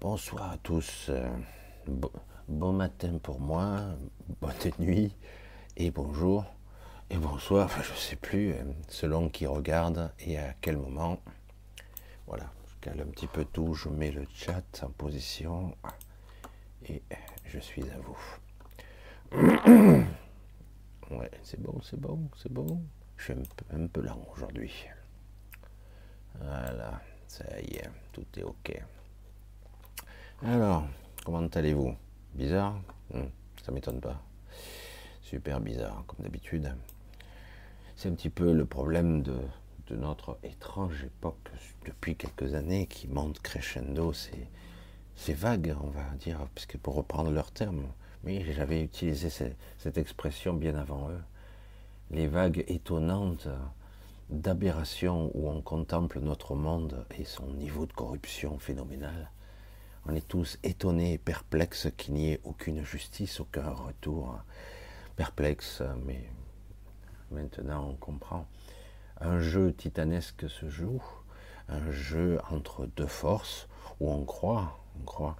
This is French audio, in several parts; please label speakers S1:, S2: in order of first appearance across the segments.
S1: Bonsoir à tous. Bon, matin pour moi, bonne nuit et bonjour et bonsoir. Je sais plus selon qui regarde et à quel moment. Voilà, je cale un petit peu tout, je mets le chat en position et je suis à vous. Ouais, c'est bon, c'est bon, c'est bon. Je suis un peu, lent aujourd'hui. Voilà, ça y est, tout est ok. Alors, comment allez-vous? Bizarre? Hmm, Ça m'étonne pas. Super bizarre, comme d'habitude. C'est un petit peu le problème de, notre étrange époque depuis quelques années qui monte crescendo. C'est vague, on va dire, puisque pour reprendre leur terme, oui, j'avais utilisé cette expression bien avant eux. Les vagues étonnantes d'aberration où on contemple notre monde et son niveau de corruption phénoménal. On est tous étonnés et perplexes qu'il n'y ait aucune justice, aucun retour. Perplexe, mais maintenant on comprend. Un jeu titanesque se joue, un jeu entre deux forces où on croit, on croit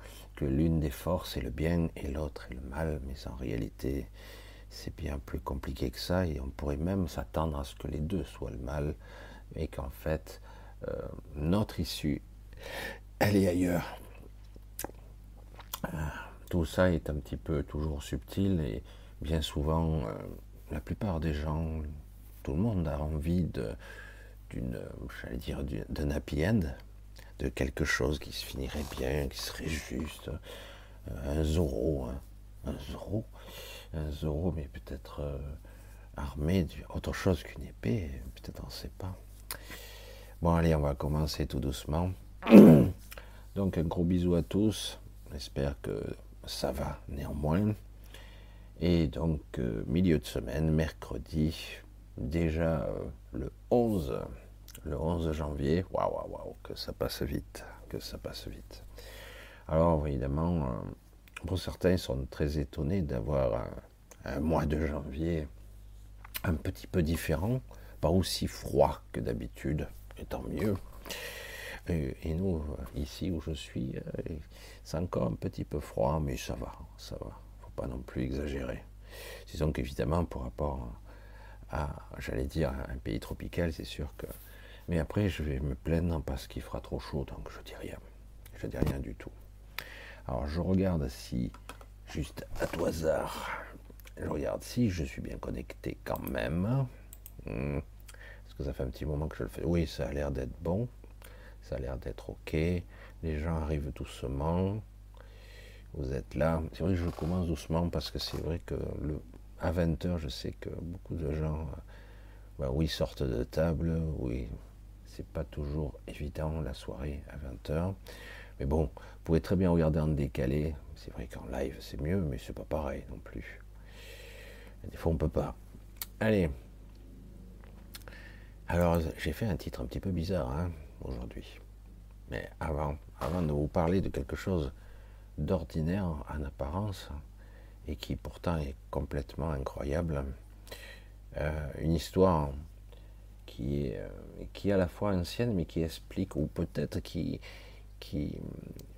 S1: l'une des forces est le bien et l'autre est le mal, mais en réalité, c'est bien plus compliqué que ça, et on pourrait même s'attendre à ce que les deux soient le mal, et qu'en fait, euh, notre issue, elle est ailleurs. Ah, tout ça est un petit peu toujours subtil, et bien souvent, euh, la plupart des gens, tout le monde a envie d'une, j'allais dire, d'un happy end, de quelque chose qui se finirait bien, qui serait juste, euh, un Zoro, hein. un Zoro, un Zoro, mais peut-être euh, armé d'autre chose qu'une épée, peut-être on ne sait pas. Bon, allez, on va commencer tout doucement. Donc, un gros bisou à tous. J'espère que ça va néanmoins. Et donc, euh, milieu de semaine, mercredi, déjà le 11 le 11 janvier. Waouh, waouh, waouh, que ça passe vite, que ça passe vite. Alors, évidemment, pour certains, sont très étonnés d'avoir un, mois de janvier un petit peu différent, pas aussi froid que d'habitude, et tant mieux. Et, nous, ici où je suis, euh, c'est encore un petit peu froid, mais ça va, ça va. Faut pas non plus exagérer. Disons qu'évidemment, par rapport à, j'allais dire, un pays tropical, c'est sûr que mais après, je vais me plaindre parce qu'il fera trop chaud, donc je dis rien. Je dis rien du tout. Alors, je regarde si, juste à tout hasard, je regarde si je suis bien connecté quand même. Hmm. Est-ce que ça fait un petit moment que je le fais? Oui, ça a l'air d'être bon. Ça a l'air d'être OK. Les gens arrivent doucement. Vous êtes là. C'est vrai que je commence doucement parce que c'est vrai que à 20h, je sais que beaucoup de gens, bah oui, sortent de table, oui, c'est pas toujours évident la soirée à 20h. Mais bon, pouvez très bien regarder en décalé. C'est vrai qu'en live c'est mieux, mais c'est pas pareil non plus. Des fois on peut pas. Allez. Alors j'ai fait un titre un petit peu bizarre hein, aujourd'hui. Mais avant, avant de vous parler de quelque chose d'ordinaire en apparence et qui pourtant est complètement incroyable, euh, une histoire qui est, euh, qui à la fois ancienne, mais qui explique, ou peut-être qui, qui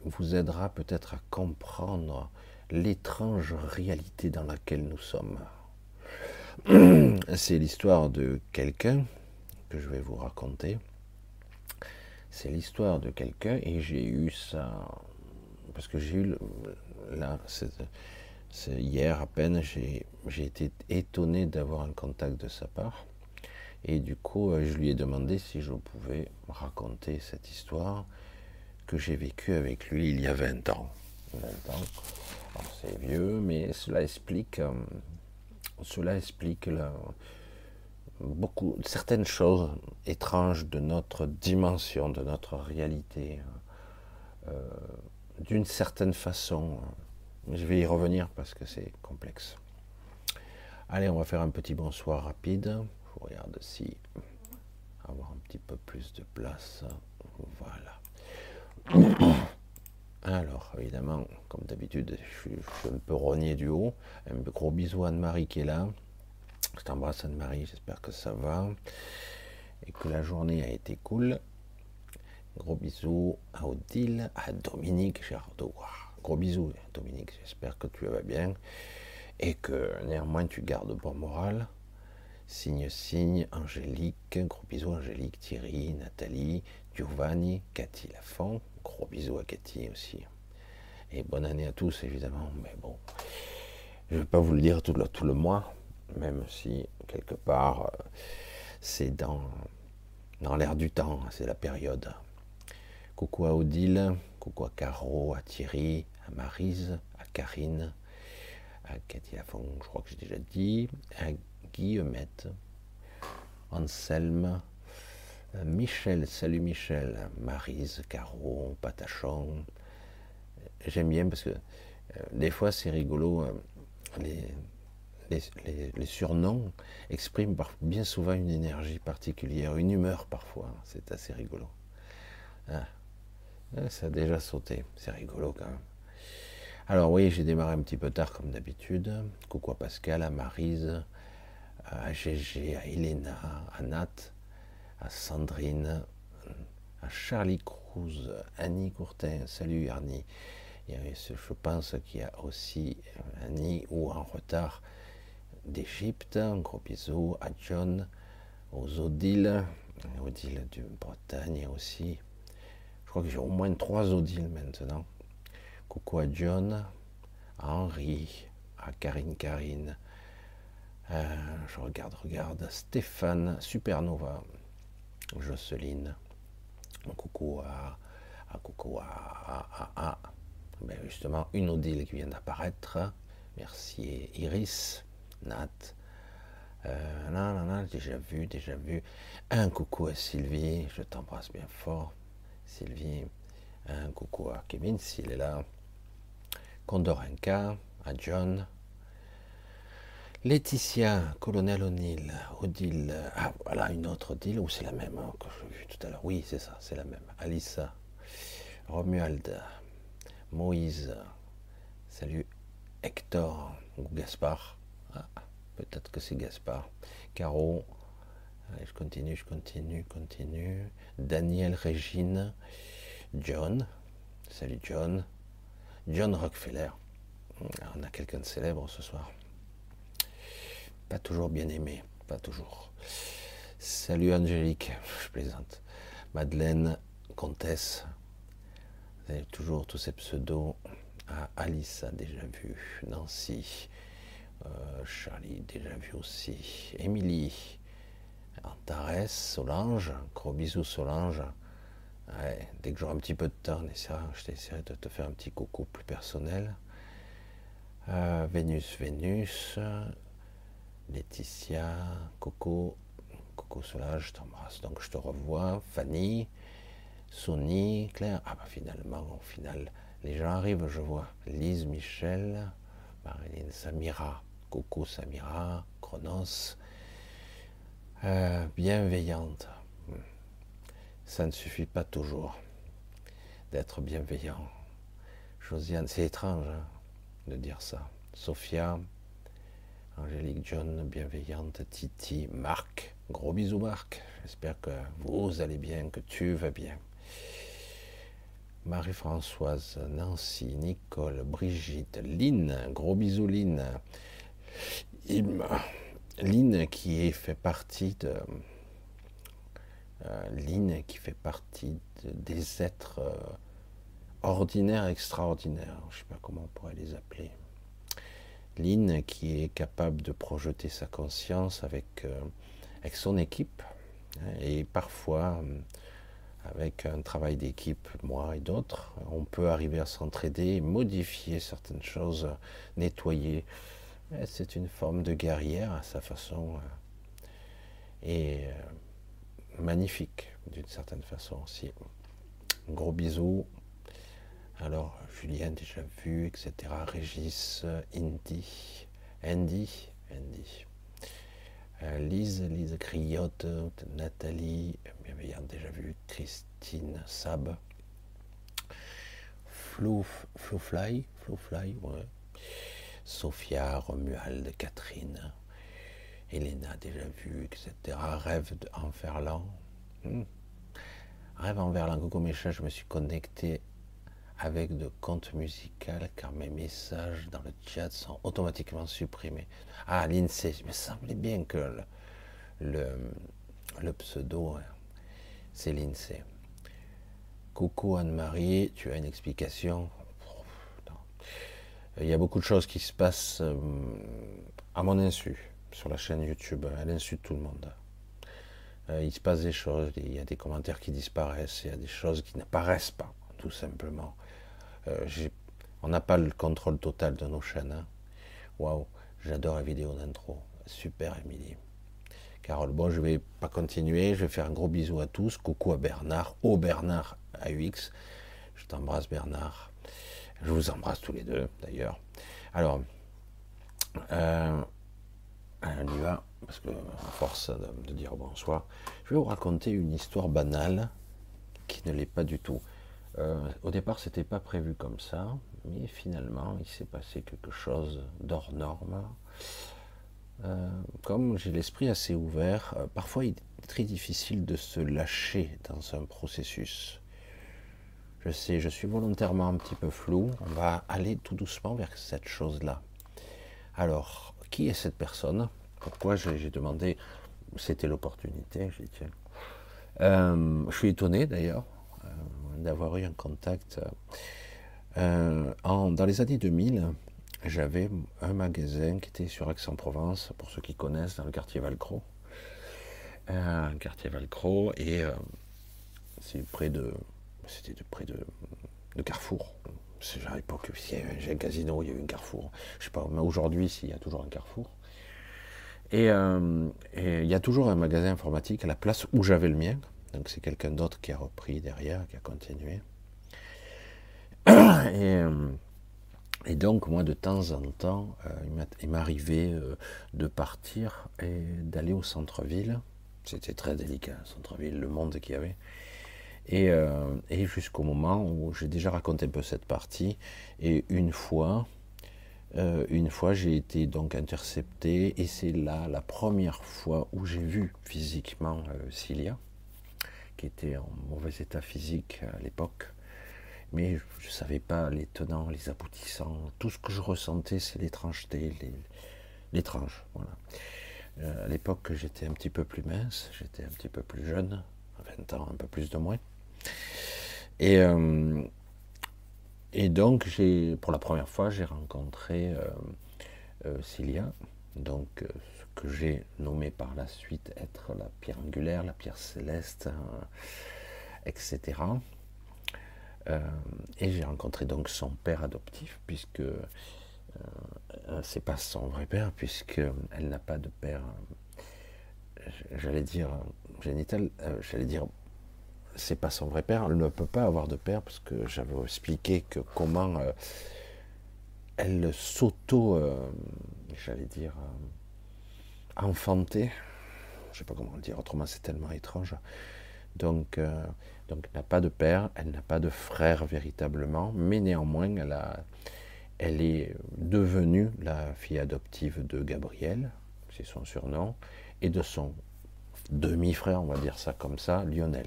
S1: vous aidera peut-être à comprendre l'étrange réalité dans laquelle nous sommes. C'est l'histoire de quelqu'un que je vais vous raconter. C'est l'histoire de quelqu'un et j'ai eu ça parce que j'ai eu là, c'est hier à peine, j'ai été étonné d'avoir un contact de sa part. Et du coup, euh, je lui ai demandé si je pouvais raconter cette histoire que j'ai vécue avec lui il y a 20 ans. 20 ans. C'est vieux, mais cela explique, euh, cela explique beaucoup, certaines choses étranges de notre dimension, de notre réalité, euh, d'une certaine façon. Je vais y revenir parce que c'est complexe. Allez, on va faire un petit bonsoir rapide regarde si avoir un petit peu plus de place. Voilà. Alors, évidemment, comme d'habitude, je, suis un peu rogné du haut. Un gros bisou à Anne-Marie qui est là. Je t'embrasse Anne-Marie, j'espère que ça va et que la journée a été cool. Gros bisous à Odile, à Dominique Gérardo. Gros bisous Dominique, j'espère que tu vas bien et que néanmoins tu gardes bon moral. Signe, signe, Angélique, gros bisous Angélique, Thierry, Nathalie, Giovanni, Cathy Lafont, gros bisous à Cathy aussi. Et bonne année à tous évidemment, mais bon, je ne vais pas vous le dire tout le, tout le mois, même si quelque part euh, c'est dans, dans l'air du temps, c'est la période. Coucou à Odile, coucou à Caro, à Thierry, à Marise, à Karine, à Cathy Lafont, je crois que j'ai déjà dit, à Guillemette, Anselme, Michel, salut Michel, Marise, Caro, Patachon. J'aime bien parce que euh, des fois c'est rigolo, euh, les, surnoms expriment bien souvent une énergie particulière, une humeur parfois, c'est assez rigolo. Ah, ça a déjà sauté, c'est rigolo quand même. Alors oui, j'ai démarré un petit peu tard comme d'habitude. Coucou à Pascal, à Marise, à Gégé, à Elena, à Nat, à Sandrine, à Charlie Cruz, Annie Courtin. Salut Arnie. je pense qu'il y a aussi Annie ou en retard d'Égypte. Un gros bisou à John, aux Odile, Odile de Bretagne aussi. Je crois que j'ai au moins trois Odile maintenant. Coucou à John, à Henri, à Karine Karine. Euh, je regarde, regarde. Stéphane, Supernova, Jocelyne. Coucou à, à coucou à, ben justement une Odile qui vient d'apparaître. Merci Iris, Nat. Euh, non, non, non, déjà vu, déjà vu. Un coucou à Sylvie, je t'embrasse bien fort. Sylvie, un coucou à Kevin s'il est là. Condorenka, à John, Laetitia, Colonel O'Neill, Odile, ah voilà une autre Odile, ou c'est la même hein, que j'ai vu tout à l'heure, oui c'est ça, c'est la même, Alissa, Romuald, Moïse, salut Hector ou Gaspard, ah, peut-être que c'est Gaspard, Caro, je continue, je continue, continue, Daniel, Régine, John, salut John, John Rockefeller. On a quelqu'un de célèbre ce soir. Pas toujours bien aimé, pas toujours. Salut Angélique, je plaisante. Madeleine, comtesse. Vous avez toujours tous ces pseudos. Ah, Alice a déjà vu. Nancy. Euh, Charlie, déjà vu aussi. Émilie. Antares, Solange. Gros bisous Solange dès que j'aurai un petit peu de temps, je t'essaierai de te faire un petit coucou plus personnel. Euh, Vénus, Vénus, Laetitia, Coco, Coco Solage, je t'embrasse, donc je te revois. Fanny, Sony, Claire, ah bah finalement, au final, les gens arrivent, je vois. Lise, Michel, Marilyn, Samira, Coco, Samira, Chronos, euh, bienveillante ça ne suffit pas toujours d'être bienveillant. Josiane, c'est étrange hein, de dire ça. Sophia, Angélique John, bienveillante, Titi, Marc, gros bisous Marc, j'espère que vous allez bien, que tu vas bien. Marie-Françoise, Nancy, Nicole, Brigitte, Lynn, gros bisous Lynn. Lynn qui fait partie de, euh, qui fait partie des êtres euh, ordinaires, extraordinaires, je ne sais pas comment on pourrait les appeler. Lynn qui est capable de projeter sa conscience avec, euh, avec son équipe hein, et parfois avec un travail d'équipe, moi et d'autres, on peut arriver à s'entraider, modifier certaines choses, nettoyer. C'est une forme de guerrière à sa façon. Et magnifique d'une certaine façon aussi. Gros bisous. Alors, Julien, déjà vu, etc. Régis, Indy, Andy, Andy. Euh, Lise, Lise Criotte, Nathalie, bienveillante, déjà vu, Christine, Sab, Flo, Flo ouais. Sophia, Romuald, Catherine, Elena déjà vu, etc. Rêve en Ferland. Hmm. Rêve en Verlan. Coucou mes je me suis connecté avec de compte musical car mes messages dans le chat sont automatiquement supprimés. Ah, l'INSEE, il me semblait bien que le, pseudo, hein, c'est l'INSEE. Coucou Anne-Marie, tu as une explication? Il y a beaucoup de choses qui se passent euh, à mon insu sur la chaîne YouTube, à l'insu de tout le monde. Euh, il se passe des choses, il y a des commentaires qui disparaissent, il y a des choses qui n'apparaissent pas, tout simplement. Euh, on n'a pas le contrôle total de nos chaînes. Hein. Waouh, j'adore la vidéo d'intro. Super, Émilie. Carole, bon, je vais pas continuer. Je vais faire un gros bisou à tous. Coucou à Bernard, au Bernard AUX. Je t'embrasse, Bernard. Je vous embrasse tous les deux, d'ailleurs. Alors, euh, on y va, parce que force de dire bonsoir, je vais vous raconter une histoire banale qui ne l'est pas du tout. Euh, au départ, c'était pas prévu comme ça, mais finalement, il s'est passé quelque chose d'hors norme. Euh, comme j'ai l'esprit assez ouvert, euh, parfois il est très difficile de se lâcher dans un processus. Je sais, je suis volontairement un petit peu flou. On va aller tout doucement vers cette chose-là. Alors, qui est cette personne? Pourquoi j'ai demandé? C'était l'opportunité. J'ai tiens. je suis étonné d'ailleurs d'avoir eu un contact. Euh, en, dans les années 2000, j'avais un magasin qui était sur Aix-en-Provence, pour ceux qui connaissent, dans le quartier Valcro. Euh, quartier Valcro, et euh, c'est près de. C'était de, près de, de Carrefour. C'est à l'époque, j'ai un casino, il y a eu un Carrefour. Je sais pas, mais aujourd'hui, s'il y a toujours un Carrefour. Et, il y a toujours un magasin informatique à la place où j'avais le mien, donc c'est quelqu'un d'autre qui a repris derrière, qui a continué. Euh, et, donc moi de temps en temps, euh, il m'arrivait euh, de partir et d'aller au centre-ville. C'était très délicat, centre-ville, le monde qu'il y avait. Et, jusqu'au moment où j'ai déjà raconté un peu cette partie. Et une fois, une fois j'ai été donc intercepté et c'est là la première fois où j'ai vu physiquement Cilia qui était en mauvais état physique à l'époque. Mais je ne savais pas les tenants, les aboutissants. Tout ce que je ressentais, c'est l'étrangeté, l'étrange. Voilà. Euh, à l'époque, j'étais un petit peu plus mince, j'étais un petit peu plus jeune, 20 ans, un peu plus de moins. Et, euh, et donc, pour la première fois, j'ai rencontré euh, Cilia, donc que j'ai nommé par la suite être la pierre angulaire, la pierre céleste, euh, etc. Euh, et j'ai rencontré donc son père adoptif, puisque euh, c'est pas son vrai père, puisqu'elle n'a pas de père, j'allais dire génital, j'allais dire c'est pas son vrai père, elle ne peut pas avoir de père, parce que j'avais expliqué que comment elle s'auto, j'allais dire, enfanté, je sais pas comment le dire, autrement c'est tellement étrange. Donc, euh, donc elle n'a pas de père, elle n'a pas de frère véritablement, mais néanmoins elle, a, elle est devenue la fille adoptive de Gabriel, c'est son surnom, et de son demi-frère, on va dire ça comme ça, Lionel.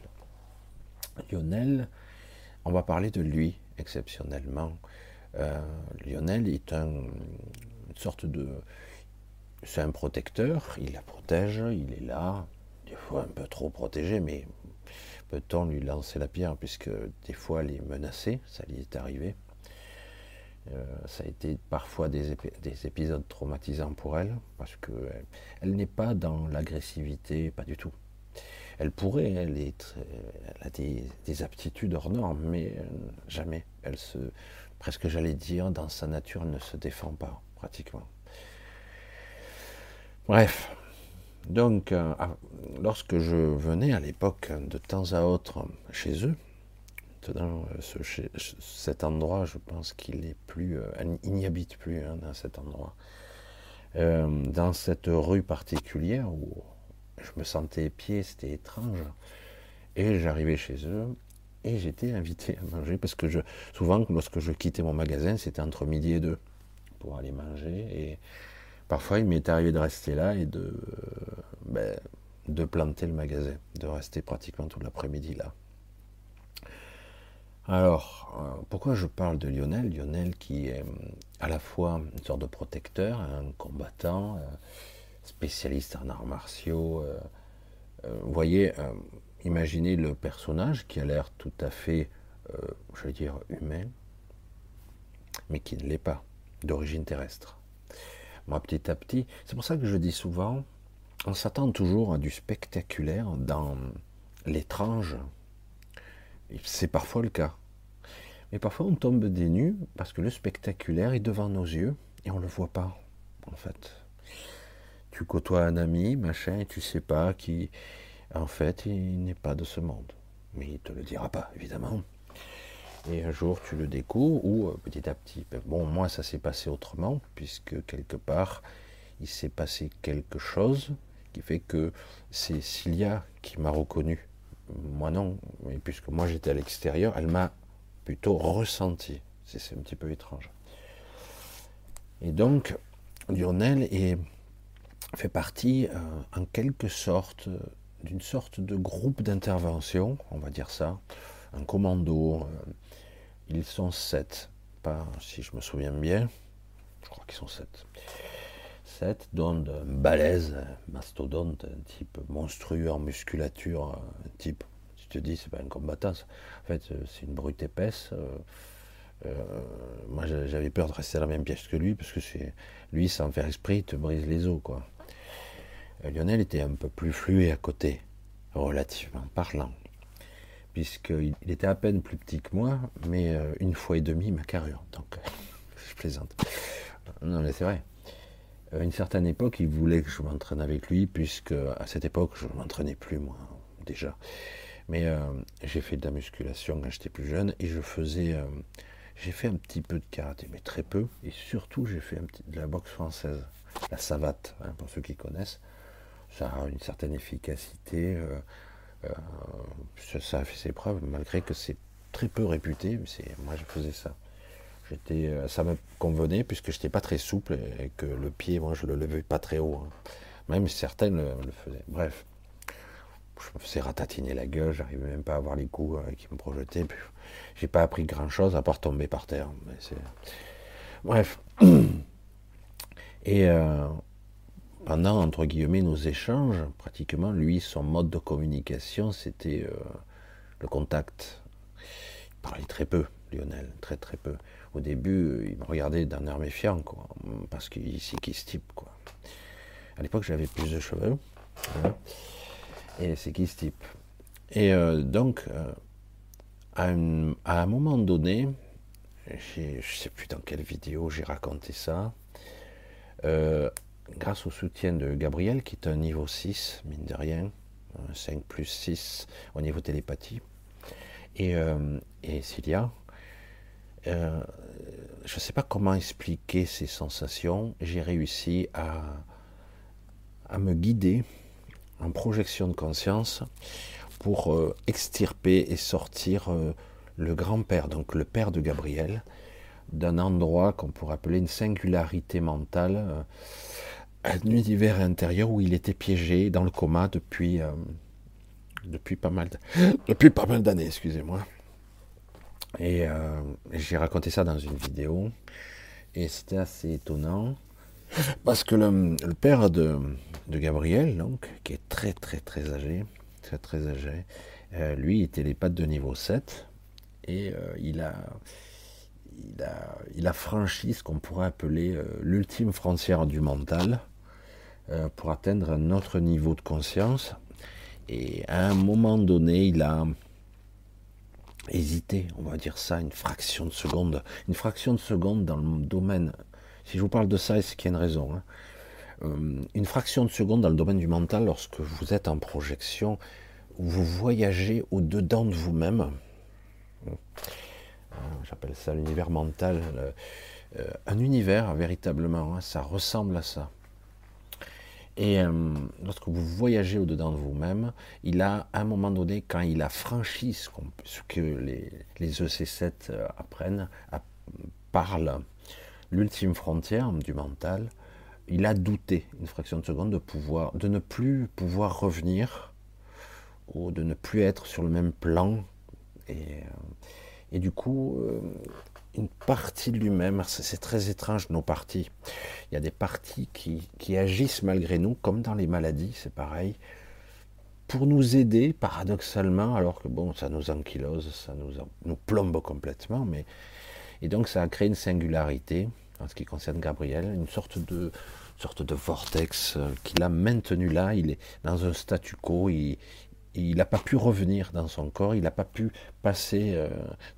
S1: Lionel, on va parler de lui exceptionnellement. Euh, Lionel est un, une sorte de, c'est un protecteur, il la protège, il est là, des fois un peu trop protégé, mais peut-on lui lancer la pierre, puisque des fois elle est menacée, ça lui est arrivé. Euh, ça a été parfois des, épisodes traumatisants pour elle, parce qu'elle elle, n'est pas dans l'agressivité, pas du tout. Elle pourrait, elle, est, elle a des, aptitudes hors normes, mais jamais. Elle se, presque j'allais dire, dans sa nature, elle ne se défend pas, pratiquement. Bref, donc euh, ah, lorsque je venais à l'époque de temps à autre chez eux, dans euh, cet endroit, je pense qu'il est plus, euh, n'y habite plus hein, dans cet endroit. dans cette rue particulière où je me sentais pied, c'était étrange. Et j'arrivais chez eux et j'étais invité à manger parce que souvent, lorsque je quittais mon magasin, c'était entre midi et deux pour aller manger. Et Parfois, il m'est arrivé de rester là et de, ben, de planter le magasin, de rester pratiquement tout l'après-midi là. Alors, euh, pourquoi je parle de Lionel? Lionel qui est à la fois une sorte de protecteur, un combattant, euh, spécialiste en arts martiaux. Euh, vous voyez, imaginez le personnage qui a l'air tout à fait, je vais dire, humain, mais qui ne l'est pas, d'origine terrestre. Moi, petit à petit, c'est pour ça que je dis souvent, on s'attend toujours à du spectaculaire dans l'étrange. C'est parfois le cas. Mais parfois on tombe des parce que le spectaculaire est devant nos yeux et on ne le voit pas, en fait. Tu côtoies un ami, machin, et tu sais pas qui, en fait, il n'est pas de ce monde. Mais il te le dira pas, évidemment. Et un jour, tu le découvres, ou euh, petit à petit. Ben, bon, moi, ça s'est passé autrement, puisque quelque part, il s'est passé quelque chose qui fait que c'est Cilia qui m'a reconnu. Moi non, mais puisque moi j'étais à l'extérieur, elle m'a plutôt ressenti. C'est un petit peu étrange. Et donc, Lionel est, fait partie, euh, en quelque sorte, d'une sorte de groupe d'intervention, on va dire ça, un commando. Euh, ils sont sept, pas si je me souviens bien, je crois qu'ils sont sept. Sept, dont un balèze, mastodonte, un type monstrueux en musculature, un type, tu te dis, c'est pas un combattant, en fait, c'est une brute épaisse. Euh, euh, moi, j'avais peur de rester à la même pièce que lui, parce que lui, sans faire esprit, te brise les os, quoi. Lionel était un peu plus flué à côté, relativement parlant puisqu'il était à peine plus petit que moi, mais euh, une fois et demi ma carrure. Donc, je plaisante. Non, mais c'est vrai. À une certaine époque, il voulait que je m'entraîne avec lui, puisque à cette époque, je ne m'entraînais plus, moi, déjà. Mais euh, j'ai fait de la musculation quand j'étais plus jeune, et je faisais. Euh, j'ai fait un petit peu de karaté, mais très peu, et surtout, j'ai fait de la boxe française, la savate, hein, pour ceux qui connaissent. Ça a une certaine efficacité. Euh, ça, a fait ses preuves, malgré que c'est très peu réputé. Mais moi, je faisais ça. J'étais, euh, ça me convenait puisque je n'étais pas très souple et que le pied, moi, je le levais pas très haut. Hein. Même certaines le, faisaient. Bref, je me faisais ratatiner la gueule, j'arrivais même pas à avoir les coups euh, qui me projetaient. J'ai pas appris grand chose à part tomber par terre. Bref. Et pendant, entre guillemets, nos échanges, pratiquement, lui, son mode de communication, c'était euh, le contact. Il parlait très peu, Lionel, très très peu. Au début, il me regardait d'un air méfiant, quoi, parce qu'il c'est qui ce type, quoi. À l'époque, j'avais plus de cheveux, hein, et c'est qui ce type. Et euh, donc, euh, à, un, moment donné, je ne sais plus dans quelle vidéo j'ai raconté ça, grâce au soutien de Gabriel, qui est un niveau 6, mine de rien, 5 plus 6 au niveau télépathie, et, euh, et Cilia, euh, je ne sais pas comment expliquer ces sensations, j'ai réussi à, à me guider en projection de conscience pour euh, extirper et sortir le grand-père, donc le père de Gabriel, d'un endroit qu'on pourrait appeler une singularité mentale un univers intérieur où il était piégé dans le coma depuis, euh, depuis pas mal depuis pas mal d'années, excusez-moi. Et euh, j'ai raconté ça dans une vidéo et c'était assez étonnant parce que le, père de, de, Gabriel, donc, qui est très très très âgé, très très âgé, euh, lui était les pattes de niveau 7 et il a il a, il a franchi ce qu'on pourrait appeler l'ultime frontière du mental, pour atteindre un autre niveau de conscience. Et à un moment donné, il a hésité, on va dire ça, une fraction de seconde. Une fraction de seconde dans le domaine. Si je vous parle de ça, c'est qu'il y a une raison. Hein. Euh, une fraction de seconde dans le domaine du mental, lorsque vous êtes en projection, vous voyagez au-dedans de vous-même. Euh, j'appelle ça l'univers mental. un univers, véritablement, hein, ça ressemble à ça. Et euh, lorsque vous voyagez au-dedans de vous-même, il a, à un moment donné, quand il a franchi ce, que les, les, EC7 apprennent, à, parlent l'ultime frontière du mental, il a douté une fraction de seconde de pouvoir, de ne plus pouvoir revenir ou de ne plus être sur le même plan. Et, et du coup, une partie de lui-même, c'est très étrange nos parties. Il y a des parties qui, qui agissent malgré nous, comme dans les maladies, c'est pareil pour nous aider, paradoxalement, alors que bon, ça nous ankylose, ça nous, nous plombe complètement, mais et donc ça a créé une singularité en ce qui concerne Gabriel, une sorte de sorte de vortex euh, qui l'a maintenu là. Il est dans un statu quo. Il il n'a pas pu revenir dans son corps. Il n'a pas pu passer euh,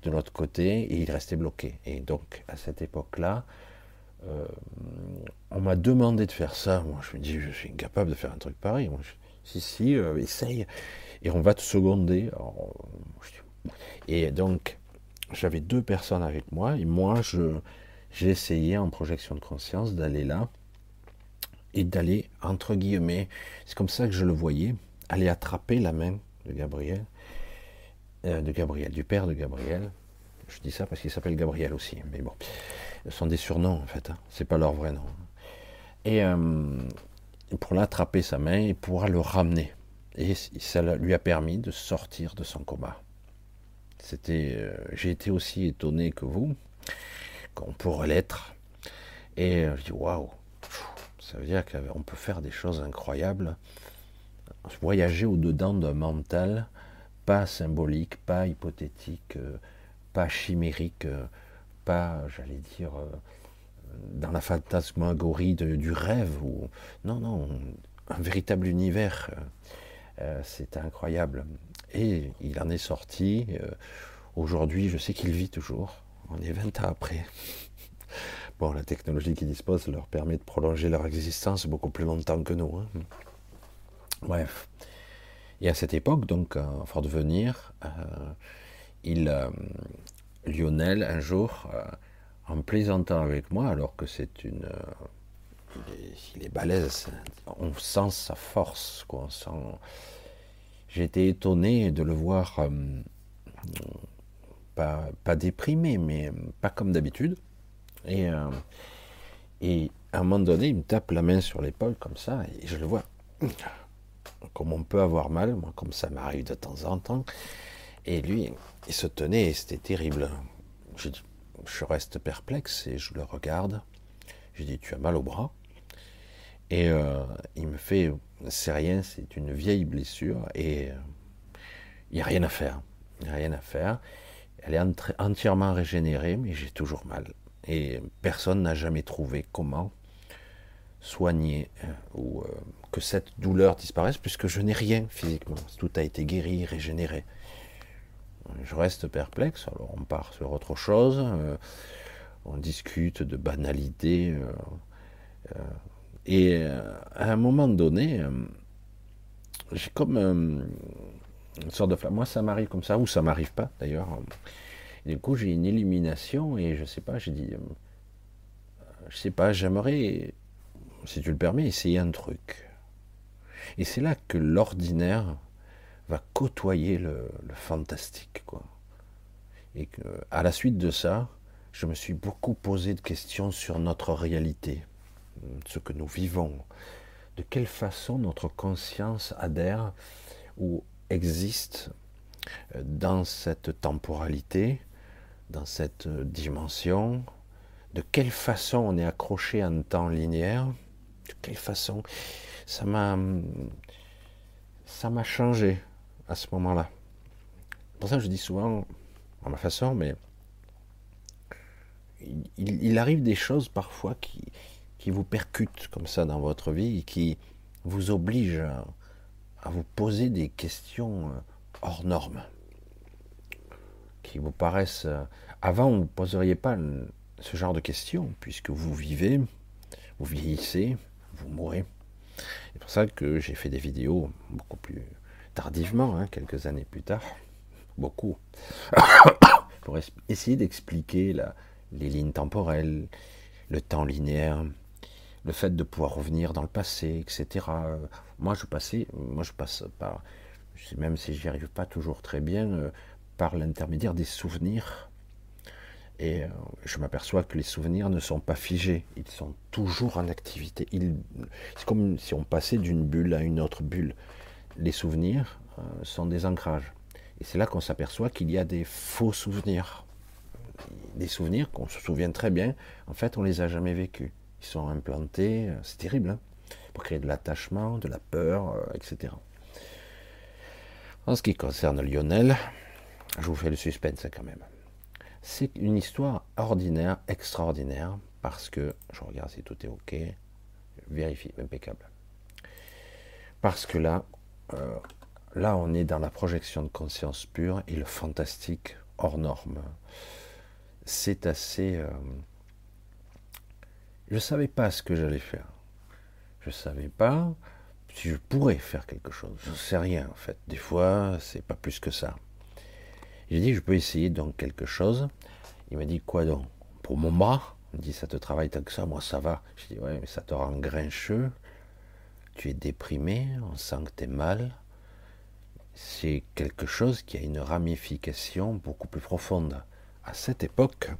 S1: de l'autre côté et il restait bloqué. Et donc à cette époque-là, euh, on m'a demandé de faire ça. Moi, je me dis, je suis incapable de faire un truc pareil. Si, si, euh, essaye. Et on va te seconder. et donc, j'avais deux personnes avec moi, et moi, j'ai essayé en projection de conscience d'aller là, et d'aller, entre guillemets, c'est comme ça que je le voyais, aller attraper la main de Gabriel, euh, de Gabriel, du père de Gabriel. Je dis ça parce qu'il s'appelle Gabriel aussi, mais bon, ce sont des surnoms en fait, hein. c'est pas leur vrai nom. Et, euh, pour l'attraper sa main et pouvoir le ramener. Et ça lui a permis de sortir de son coma. C'était, euh, j'ai été aussi étonné que vous, qu'on pourrait l'être. Et je dis waouh, ça veut dire qu'on peut faire des choses incroyables, voyager au-dedans d'un mental pas symbolique, pas hypothétique, euh, pas chimérique, pas, j'allais dire, dans la fantasmagorie du rêve. Non, non, un véritable univers. Euh, euh, c'est incroyable. Et il en est sorti. Euh, aujourd'hui, je sais qu'il vit toujours. On est 20 ans après. Bon, la technologie qu'ils disposent leur permet de prolonger leur existence beaucoup plus longtemps que nous. Hein. Bref. Et à cette époque, donc, à Fort de Venir, il, Lionel, un jour, en plaisantant avec moi, alors que c'est une. Euh, il, est, balèze, on sent sa force, quoi. On sent. Été étonné de le voir euh, pas, pas, déprimé, mais pas comme d'habitude. Et, euh, et à un moment donné, il me tape la main sur l'épaule comme ça, et je le vois. Comme on peut avoir mal, moi, comme ça m'arrive de temps en temps. Et lui, il se tenait, et c'était terrible. Je je reste perplexe et je le regarde. Je dis, tu as mal au bras Et euh, il me fait, c'est rien, c'est une vieille blessure et euh, il n'y a rien à faire. Il n'y a rien à faire. Elle est entièrement régénérée, mais j'ai toujours mal. Et personne n'a jamais trouvé comment soigner euh, ou que cette douleur disparaisse, puisque je n'ai rien physiquement. Tout a été guéri, régénéré je reste perplexe. Alors on part sur autre chose, euh, on discute de banalités. Euh, euh, et à un moment donné, j'ai comme une sorte de flamme. Moi, ça m'arrive comme ça, ou ça m'arrive pas d'ailleurs. du coup, j'ai une illumination et je sais pas, j'ai dit, je sais pas, j'aimerais, si tu le permets, essayer un truc. Et c'est là que l'ordinaire va côtoyer le, fantastique, quoi. Et que, à la suite de ça, je me suis beaucoup posé de questions sur notre réalité, ce que nous vivons, de quelle façon notre conscience adhère ou existe euh, dans cette temporalité, dans cette dimension, de quelle façon on est accroché à un temps linéaire, de quelle façon ça m'a ça m'a changé à ce moment-là. Pour ça, je dis souvent, à ma façon, mais il, arrive des choses parfois qui, qui, vous percutent comme ça dans votre vie et qui vous obligent à, vous poser des questions euh, hors normes, qui vous paraissent... Euh, avant, vous ne poseriez pas ce genre de questions, puisque vous vivez, vous vieillissez, vous mourrez. C'est pour ça que j'ai fait des vidéos beaucoup plus tardivement, hein, quelques années plus tard, beaucoup, pour essayer d'expliquer les lignes temporelles, le temps linéaire, le fait de pouvoir revenir dans le passé, etc. Moi, je moi, je passe par, même si j'y arrive pas toujours très bien, euh, par l'intermédiaire des souvenirs Et euh, je m'aperçois que les souvenirs ne sont pas figés, ils sont toujours en activité. C'est comme si on passait d'une bulle à une autre bulle. Les souvenirs euh, sont des ancrages. Et c'est là qu'on s'aperçoit qu'il y a des faux souvenirs. Des souvenirs qu'on se souvient très bien, en fait on les a jamais vécus. Ils sont implantés, euh, c'est terrible, hein, pour créer de l'attachement, de la peur, etc. En ce qui concerne Lionel, je vous fais le suspense quand même. C'est une histoire ordinaire, extraordinaire, parce que, je regarde si tout est OK, vérifie, impeccable. Parce que là, euh, là, on est dans la projection de conscience pure et le fantastique hors norme. C'est assez. Euh, je ne savais pas ce que j'allais faire. Je ne savais pas si je pourrais faire quelque chose. Je ne sais rien en fait. Des fois, c'est pas plus que ça. J'ai dit, je peux essayer donc quelque chose. Il m'a dit, quoi donc? Pour mon bras Il me dit, ça te travaille tant que ça, moi ça va. J'ai dit, ouais, mais ça te rend grincheux. Tu es déprimé, on sent que tu es mal. C'est quelque chose qui a une ramification beaucoup plus profonde. À cette époque,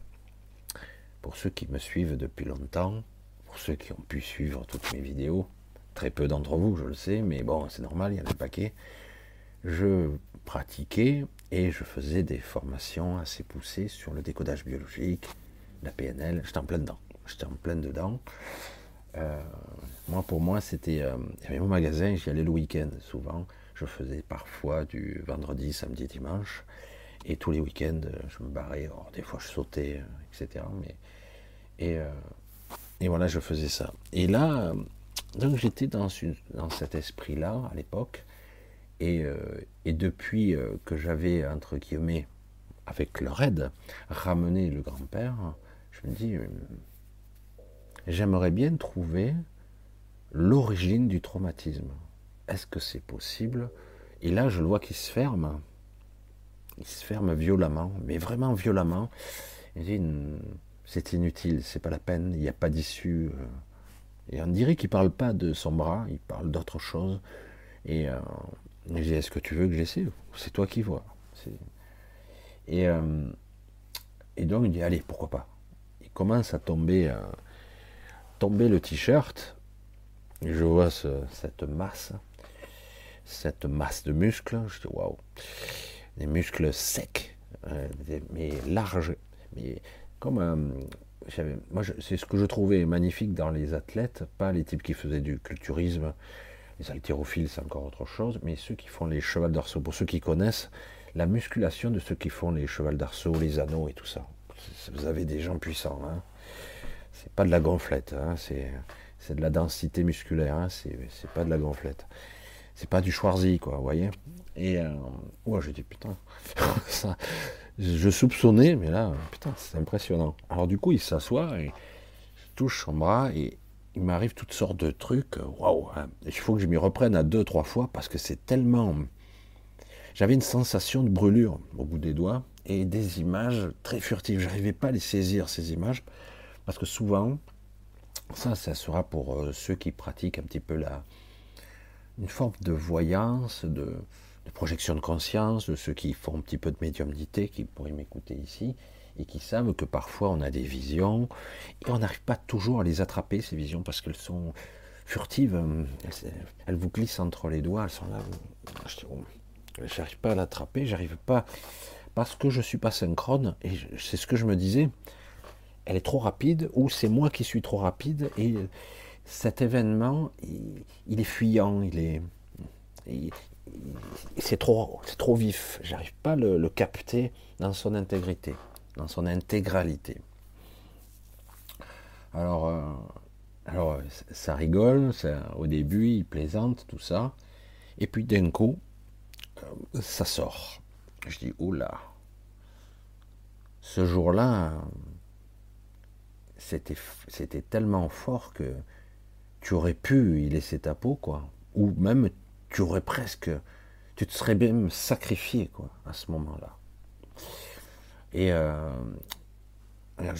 S1: pour ceux qui me suivent depuis longtemps, pour ceux qui ont pu suivre toutes mes vidéos, très peu d'entre vous, je le sais, mais bon, c'est normal, il y en a un paquet. Je pratiquais et je faisais des formations assez poussées sur le décodage biologique, la PNL. J'étais en plein dedans. J'étais en plein dedans. Euh, moi, pour moi, c'était. Euh, il y avait mon magasin, j'y allais le week-end souvent. Je faisais parfois du vendredi, samedi, dimanche. Et tous les week-ends, je me barrais. des fois, je sautais, etc. Mais, et, euh, voilà, je faisais ça. Et là, donc j'étais dans cet esprit-là à l'époque. Euh, et, depuis euh, que j'avais, entre guillemets, avec leur aide, ramené le grand-père, je me dis, euh, j'aimerais bien trouver l'origine du traumatisme. Est-ce que c'est possible? Et là, je le vois qu'il se ferme. Il se ferme violemment, mais vraiment violemment. Il dit, c'est inutile, c'est pas la peine, il n'y a pas d'issue. Et on dirait qu'il parle pas de son bras, il parle d'autre chose. Et je dis, est-ce que tu veux que j'essaie C'est toi qui vois. Et, euh, et donc il dit, allez, pourquoi pas? Il commence à tomber, euh, tomber le t-shirt. Je vois cette masse, cette masse de muscles. Je dis, waouh, des muscles secs, euh, mais larges, mais comme moi, c'est ce que je trouvais magnifique dans les athlètes, pas les types qui faisaient du culturisme, les haltérophiles, c'est encore autre chose, mais ceux qui font les chevals d'arceau, pour ceux qui connaissent, la musculation de ceux qui font les chevals d'arceau, les anneaux et tout ça. Vous avez des gens puissants. Hein. C'est pas de la gonflette, hein. c'est, de la densité musculaire, hein. c'est, pas de la gonflette. C'est pas du Schwarzy, quoi, vous voyez Et euh, ouais, j'ai dit putain, ça, je soupçonnais, mais là, putain, c'est impressionnant. Alors du coup, il s'assoit et touche son bras et il m'arrive toutes sortes de trucs. Waouh hein. Il faut que je m'y reprenne à deux, trois fois parce que c'est tellement. J'avais une sensation de brûlure au bout des doigts et des images très furtives. J'arrivais pas à les saisir, ces images, parce que souvent, ça, ça sera pour euh, ceux qui pratiquent un petit peu la, une forme de voyance, de, de projection de conscience, de ceux qui font un petit peu de médiumnité, qui pourraient m'écouter ici et qui savent que parfois on a des visions et on n'arrive pas toujours à les attraper, ces visions, parce qu'elles sont furtives, elles, vous glissent entre les doigts, elles sont là. J'arrive pas à l'attraper, j'arrive pas, parce que je suis pas synchrone, et c'est ce que je me disais, elle est trop rapide, ou c'est moi qui suis trop rapide, et cet événement, il, est fuyant, il est. c'est trop, trop vif. J'arrive pas à le capter dans son intégrité dans son intégralité. Alors, euh, alors ça rigole, au début il plaisante, tout ça, et puis d'un coup, euh, ça sort. Je dis, oula, ce jour-là, c'était, c'était tellement fort que tu aurais pu y laisser ta peau, quoi. Ou même, tu aurais presque, tu te serais même sacrifié, quoi, à ce moment-là. Et euh,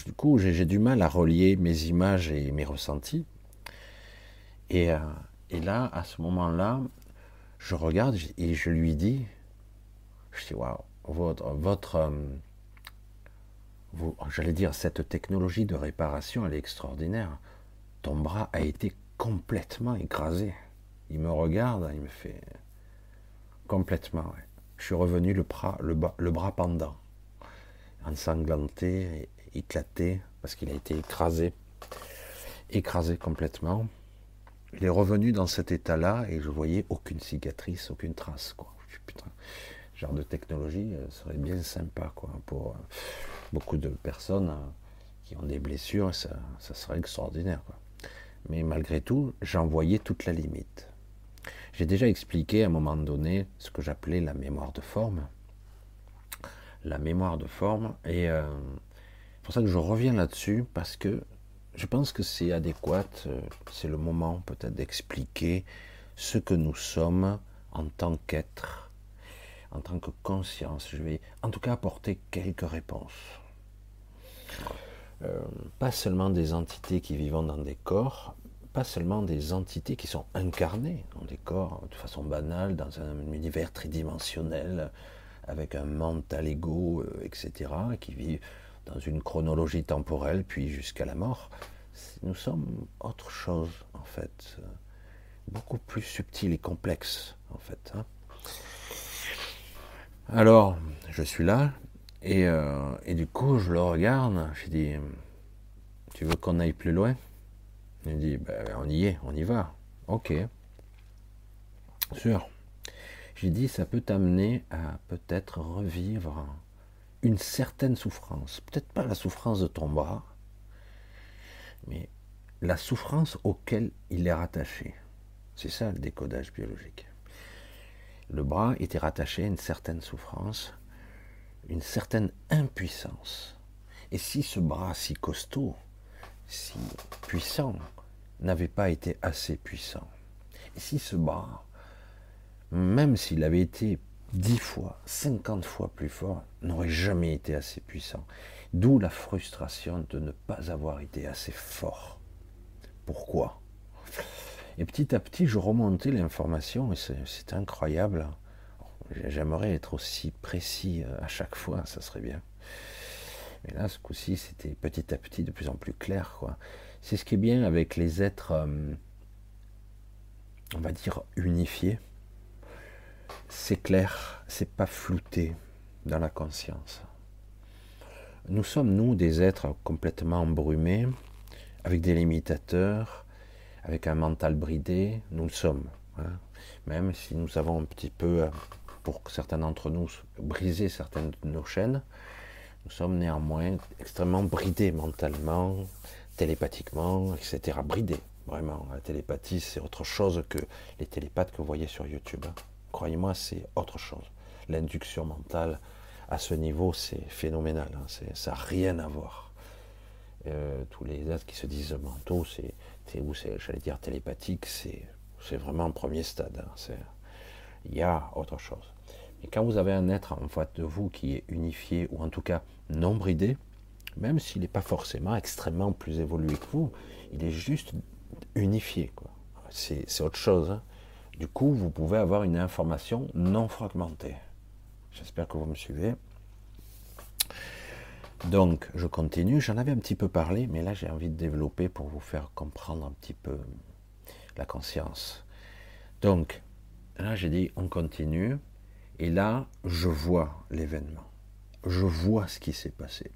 S1: du coup, j'ai du mal à relier mes images et mes ressentis. Et, euh, et là, à ce moment-là, je regarde et je lui dis, je dis, waouh, votre, votre, euh, j'allais dire, cette technologie de réparation, elle est extraordinaire. Ton bras a été complètement écrasé. Il me regarde, il me fait complètement. Je suis revenu le bras, le bras pendant, ensanglanté, éclaté, parce qu'il a été écrasé, écrasé complètement. Il est revenu dans cet état-là et je voyais aucune cicatrice, aucune trace. Quoi. Putain, genre de technologie euh, serait bien sympa quoi, pour euh, beaucoup de personnes euh, qui ont des blessures, ça, serait extraordinaire. Mais malgré tout, j'en voyais toute la limite. J'ai déjà expliqué à un moment donné ce que j'appelais la mémoire de forme. La mémoire de forme, et c'est pour ça que je reviens là-dessus, parce que je pense que c'est adéquat, c'est le moment peut-être d'expliquer ce que nous sommes en tant qu'être en tant que conscience. Je vais en tout cas apporter quelques réponses. Euh, pas seulement des entités qui vivent dans des corps, pas seulement des entités qui sont incarnées dans des corps de façon banale, dans un univers tridimensionnel, avec un mental ego, euh, etc., qui vit dans une chronologie temporelle, puis jusqu'à la mort. Nous sommes autre chose, en fait, beaucoup plus subtil et complexe, en fait. Hein. Alors, je suis là, euh, et, du coup, je le regarde, je dis, tu veux qu'on aille plus loin? Il dit, ben, on y est, on y va. Ok. Sûr. J'ai dit, ça peut t'amener à peut-être revivre une certaine souffrance. Peut-être pas la souffrance de ton bras, mais la souffrance auquel il est rattaché. C'est ça le décodage biologique le bras était rattaché à une certaine souffrance, une certaine impuissance. Et si ce bras si costaud, si puissant, n'avait pas été assez puissant, et si ce bras, même s'il avait été dix fois, cinquante fois plus fort, n'aurait jamais été assez puissant. D'où la frustration de ne pas avoir été assez fort. Pourquoi? Et petit à petit, je remontais l'information et c'est incroyable. J'aimerais être aussi précis euh, à chaque fois, ça serait bien. Mais là, ce coup-ci, c'était petit à petit de plus en plus clair. C'est ce qui est bien avec les êtres, euh, on va dire, unifiés. C'est clair, c'est pas flouté dans la conscience. Nous sommes, nous, des êtres complètement embrumés, avec des limitateurs, avec un mental bridé, nous le sommes. Hein. Même si nous avons un petit peu, euh, pour certains d'entre nous, brisé certaines de nos chaînes, nous sommes néanmoins extrêmement bridés mentalement, télépathiquement, etc. Bridés, vraiment. La télépathie, c'est autre chose que les télépathes que vous voyez sur YouTube. Croyez-moi, c'est autre chose. L'induction mentale, à ce niveau, c'est phénoménal. Hein. Ça n'a rien à voir. Euh, tous les êtres qui se disent mentaux, c'est où c'est, j'allais dire, télépathique, c'est, c'est vraiment un premier stade. Hein. il y a autre chose. Et quand vous avez un être en face de vous qui est unifié, ou en tout cas non bridé, même s'il n'est pas forcément extrêmement plus évolué que vous, il est juste unifié. Quoi. C'est, autre chose. Hein. Du coup, vous pouvez avoir une information non fragmentée. J'espère que vous me suivez. Donc, je continue. J'en avais un petit peu parlé, mais là, j'ai envie de développer pour vous faire comprendre un petit peu la conscience. Donc, là, j'ai dit, on continue. Et là, je vois l'événement. Je vois ce qui s'est passé.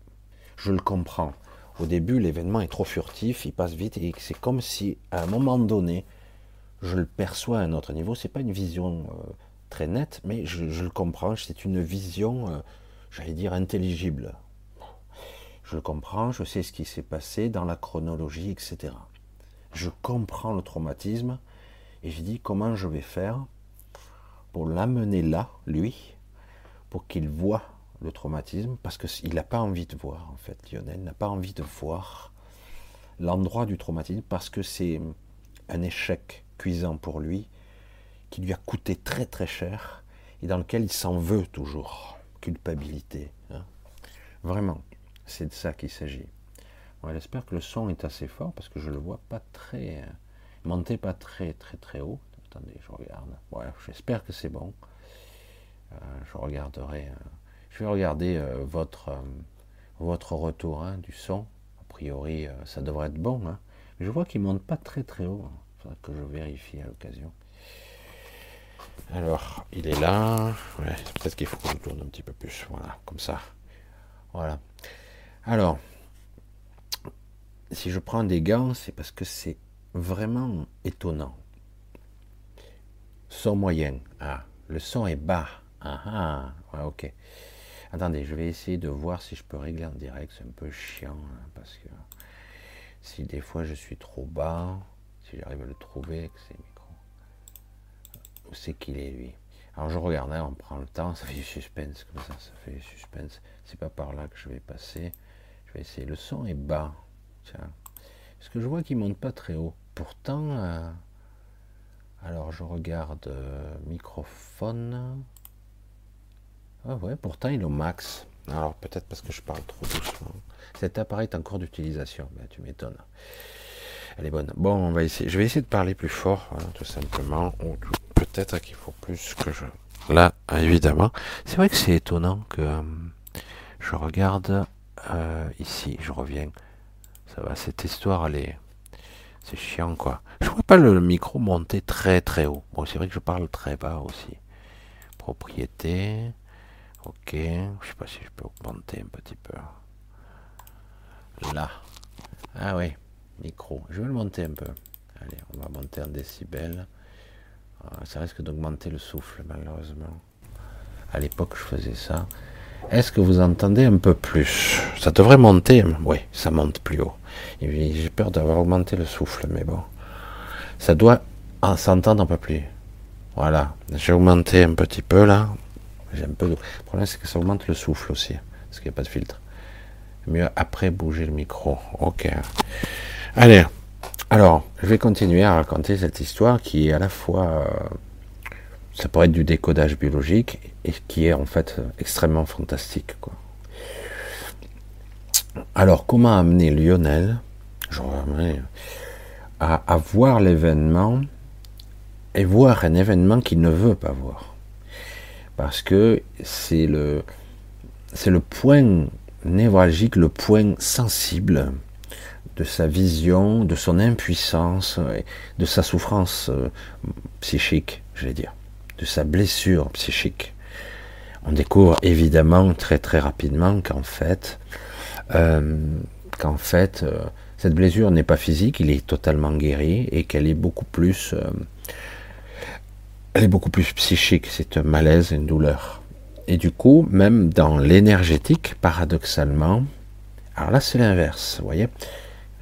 S1: Je le comprends. Au début, l'événement est trop furtif, il passe vite, et c'est comme si, à un moment donné, je le perçois à un autre niveau. C'est pas une vision euh, très nette, mais je, le comprends. C'est une vision, euh, j'allais dire, intelligible. Je le comprends, je sais ce qui s'est passé dans la chronologie, etc. Je comprends le traumatisme et je dis comment je vais faire pour l'amener là, lui, pour qu'il voit le traumatisme, parce qu'il n'a pas envie de voir, en fait, Lionel n'a pas envie de voir l'endroit du traumatisme, parce que c'est un échec cuisant pour lui, qui lui a coûté très très cher, et dans lequel il s'en veut toujours. Culpabilité. Hein. Vraiment. C'est de ça qu'il s'agit. J'espère que le son est assez fort parce que je le vois pas très. monter pas très très très haut. Attendez, je regarde. Voilà, j'espère que c'est bon. Euh, je regarderai. Euh, je vais regarder euh, votre, votre retour hein, du son. A priori, euh, ça devrait être bon. Hein. je vois qu'il ne monte pas très très haut. Que je vérifie à l'occasion. Alors, il est là. Peut-être qu'il faut je tourne un petit peu plus. Voilà, comme ça. Voilà. Alors, si je prends des gants, c'est parce que c'est vraiment étonnant. Son moyen. Ah, le son est bas. Ah ah, ok. Attendez, je vais essayer de voir si je peux régler en direct. C'est un peu chiant hein, parce que si des fois je suis trop bas, j'arrive à le trouver avec ces micros, où c'est qu'il est lui? Alors je regarde, on prend le temps, ça fait du suspense comme ça, ça fait du suspense. C'est pas par là que je vais passer. Je vais essayer. Le son est bas. Tiens. Parce que je vois qu'il monte pas très haut. Pourtant, euh, alors je regarde euh, microphone. Ah ouais, pourtant il est au max. Alors peut-être parce que je parle trop doucement. Cet appareil est en cours d'utilisation. Ben, tu m'étonnes. Elle est bonne. Bon, on va essayer. Je vais essayer de parler plus fort, tout simplement. Ou peut-être qu'il faut plus que je. Là, évidemment. C'est vrai que c'est étonnant que euh, je regarde euh, ici. Je reviens. Ça va. Cette histoire, elle est. C'est chiant, quoi. Je vois pas le micro monter très très haut. Bon, c'est vrai que je parle très bas aussi. Propriété. Ok, je sais pas si je peux augmenter un petit peu. Là. Ah oui, micro. Je vais le monter un peu. Allez, on va monter en décibels. Ah, ça risque d'augmenter le souffle, malheureusement. À l'époque, je faisais ça. Est-ce que vous entendez un peu plus? Ça devrait monter. Oui, ça monte plus haut. J'ai peur d'avoir augmenté le souffle, mais bon. Ça doit s'entendre un peu plus. Voilà. J'ai augmenté un petit peu là. J'ai un peu Le problème, c'est que ça augmente le souffle aussi, parce qu'il n'y a pas de filtre. Mieux après bouger le micro. Ok. Allez. Alors, je vais continuer à raconter cette histoire qui est à la fois, euh, ça pourrait être du décodage biologique et qui est en fait extrêmement fantastique. Alors, comment amener Lionel à, à voir l'événement et voir un événement qu'il ne veut pas voir? Parce que c'est le, c'est le point névralgique, le point sensible de sa vision, de son impuissance, de sa souffrance euh, psychique, je vais dire, de sa blessure psychique. On découvre évidemment très très rapidement qu'en fait, euh, qu'en fait, euh, cette blessure n'est pas physique, il est totalement guéri et qu'elle est beaucoup plus est beaucoup plus psychique, c'est un malaise, une douleur. Et du coup, même dans l'énergétique, paradoxalement, alors là c'est l'inverse, vous voyez.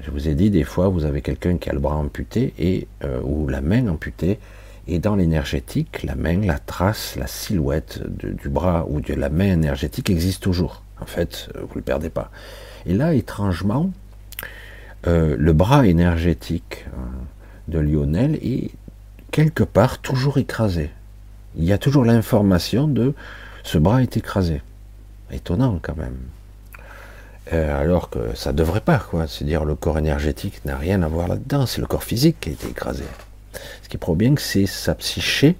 S1: Je vous ai dit des fois, vous avez quelqu'un qui a le bras amputé et euh, ou la main amputée, et dans l'énergétique, la main, la trace, la silhouette du bras ou de la main énergétique existe toujours. En fait, euh, vous ne le perdez pas. Et là, étrangement, euh, le bras énergétique de Lionel est quelque part toujours écrasé. Il y a toujours l'information de ce bras est écrasé. Étonnant quand même. Euh, alors que ça devrait pas, quoi. C'est dire le corps énergétique n'a rien à voir là-dedans, c'est le corps physique qui a été écrasé. Ce qui prouve bien que c'est sa psyché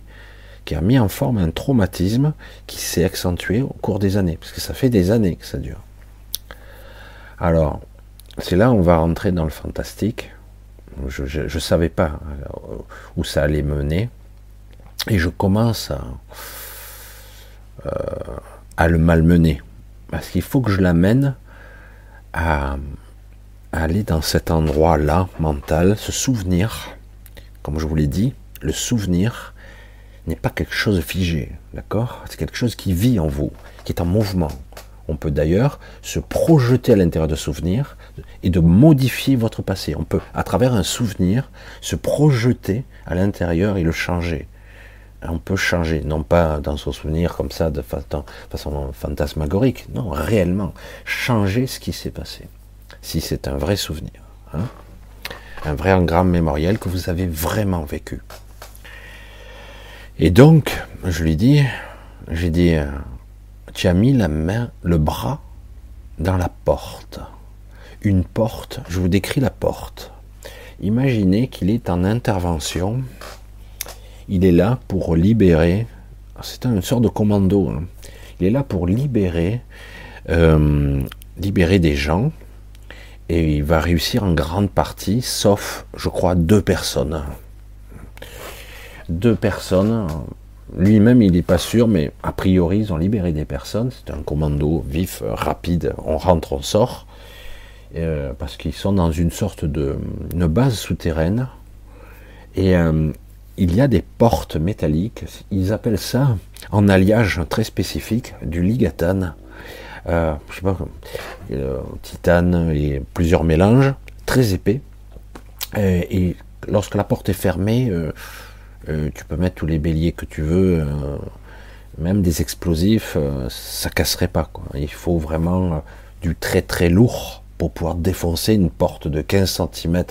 S1: qui a mis en forme un traumatisme qui s'est accentué au cours des années, parce que ça fait des années que ça dure. Alors, c'est là où on va rentrer dans le fantastique, je ne savais pas euh, où ça allait mener. Et je commence à, euh, à le malmener. Parce qu'il faut que je l'amène à, aller dans cet endroit-là mental, se souvenir. Comme je vous l'ai dit, le souvenir n'est pas quelque chose de figé, d'accord? C'est quelque chose qui vit en vous, qui est en mouvement. On peut d'ailleurs se projeter à l'intérieur de souvenirs et de modifier votre passé. On peut, à travers un souvenir, se projeter à l'intérieur et le changer. On peut changer, non pas dans son souvenir comme ça, de façon fantasmagorique, non, réellement, changer ce qui s'est passé. Si c'est un vrai souvenir, hein. un vrai engramme mémoriel que vous avez vraiment vécu. Et donc, je lui dis, j'ai dit, euh, tu as mis la main, le bras dans la porte. Une porte, je vous décris la porte. Imaginez qu'il est en intervention. Il est là pour libérer. C'est une sorte de commando. Hein. Il est là pour libérer euh, libérer des gens et il va réussir en grande partie, sauf, je crois, deux personnes. Deux personnes. Lui-même, il n'est pas sûr, mais a priori, ils ont libéré des personnes. C'est un commando vif, rapide. On rentre, on sort. Euh, parce qu'ils sont dans une sorte de base souterraine. Et euh, il y a des portes métalliques. Ils appellent ça, en alliage très spécifique, du ligatane. Euh, je sais pas, euh, titane et plusieurs mélanges, très épais. Et, lorsque la porte est fermée, euh, tu peux mettre tous les béliers que tu veux, même des explosifs, ça casserait pas. Il faut vraiment du très très lourd pour pouvoir défoncer une porte de 15 cm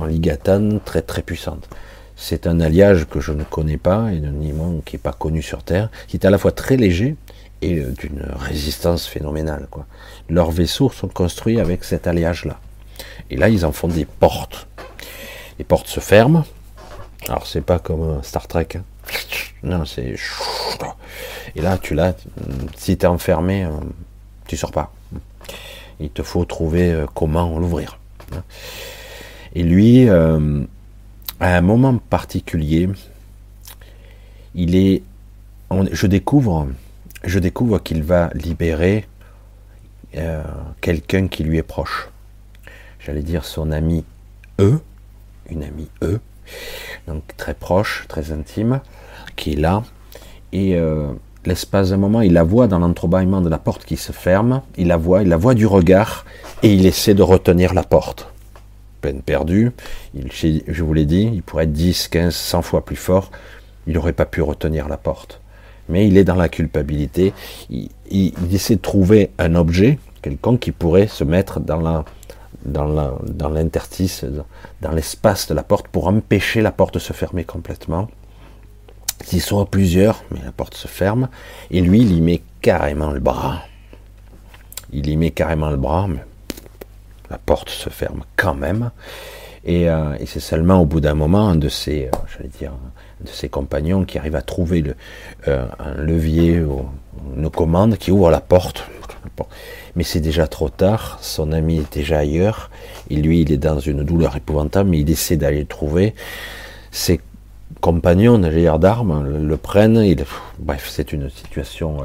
S1: en ligatane très très puissante. C'est un alliage que je ne connais pas et un immense qui n'est pas connu sur Terre, qui est à la fois très léger et d'une résistance phénoménale. Quoi. Leurs vaisseaux sont construits avec cet alliage-là. Et là, ils en font des portes. Les portes se ferment. Alors, c'est pas comme Star Trek. Hein. Non, c'est. Et là, tu l'as. Si tu es enfermé, euh, tu sors pas. Il te faut trouver euh, comment l'ouvrir. Et lui, euh, à un moment particulier, il est, je découvre, je découvre qu'il va libérer euh, quelqu'un qui lui est proche. J'allais dire son ami E, une amie E, donc très proche, très intime, qui est là. Et euh, l'espace d'un moment, il la voit dans l'entrebâillement de la porte qui se ferme, il la voit, il la voit du regard, et il essaie de retenir la porte peine perdue. Il, je vous l'ai dit, il pourrait être 10, 15, 100 fois plus fort. Il n'aurait pas pu retenir la porte. Mais il est dans la culpabilité. Il, essaie de trouver un objet, quelqu'un qui pourrait se mettre dans la dans l'interstice, dans l'espace de la porte pour empêcher la porte de se fermer complètement. S'ils sont plusieurs, mais la porte se ferme, et lui, il y met carrément le bras. Il y met carrément le bras, mais la porte se ferme quand même. Euh, et, c'est seulement au bout d'un moment un de ses, euh, compagnons qui arrive à trouver le, euh, un levier ou une commande qui ouvre la porte. Mais c'est déjà trop tard, son ami est déjà ailleurs, et lui il est dans une douleur épouvantable, mais il essaie d'aller le trouver. Ses compagnons, les d'armes, le prennent, bref, c'est une situation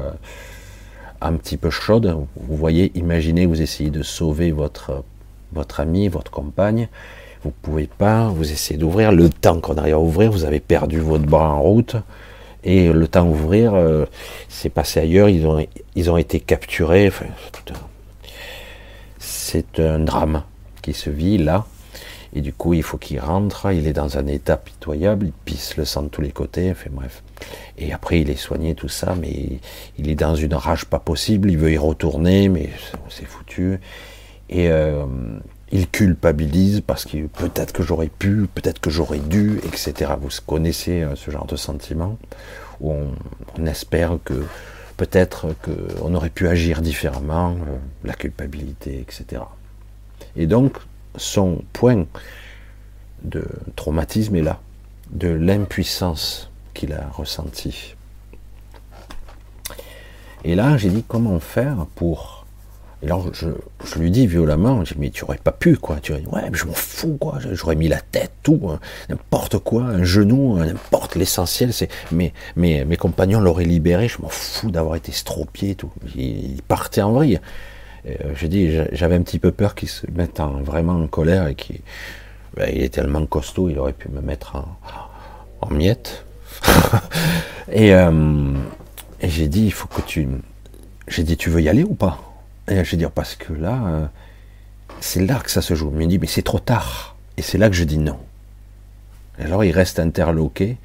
S1: un petit peu chaude. Vous voyez, imaginez, vous essayez de sauver votre votre ami, votre compagne, vous pouvez pas, vous essayez d'ouvrir, le temps qu'on arrive à ouvrir, vous avez perdu votre bras en route, et le temps d'ouvrir, euh, c'est passé ailleurs, ils ont, ils ont été capturés, c'est un drame qui se vit là, et du coup il faut qu'il rentre, il est dans un état pitoyable, il pisse le sang de tous les côtés, enfin bref. Et après il est soigné, tout ça, mais il est dans une rage pas possible, il veut y retourner, mais c'est foutu. Et euh, il culpabilise parce que peut-être que j'aurais pu, peut-être que j'aurais dû, etc. Vous connaissez euh, ce genre de sentiment où on, espère que peut-être qu'on aurait pu agir différemment, euh, la culpabilité, etc. Et donc, son point de traumatisme est là, de l'impuissance qu'il a ressentie. Et là, j'ai dit comment faire pour et alors, je, lui dis violemment, je dis, mais tu aurais pas pu, quoi. Tu vois, ouais, mais je m'en fous, quoi. J'aurais mis la tête, tout, hein. n'importe quoi, un genou, hein, n'importe l'essentiel. C'est, mais, mais mes compagnons l'auraient libéré. Je m'en fous d'avoir été stropié, tout. Il, partait en vrille. Euh, j'ai dit, j'avais un petit peu peur qu'il se mette en, vraiment en colère et qu'il, ben, il est tellement costaud, il aurait pu me mettre en, en miettes. et, euh, et j'ai dit, il faut que tu, j'ai dit, tu veux y aller ou pas? Et je vais dire, parce que là, euh, c'est là que ça se joue. Il me dit, mais c'est trop tard. Et c'est là que je dis non. alors il reste interloqué.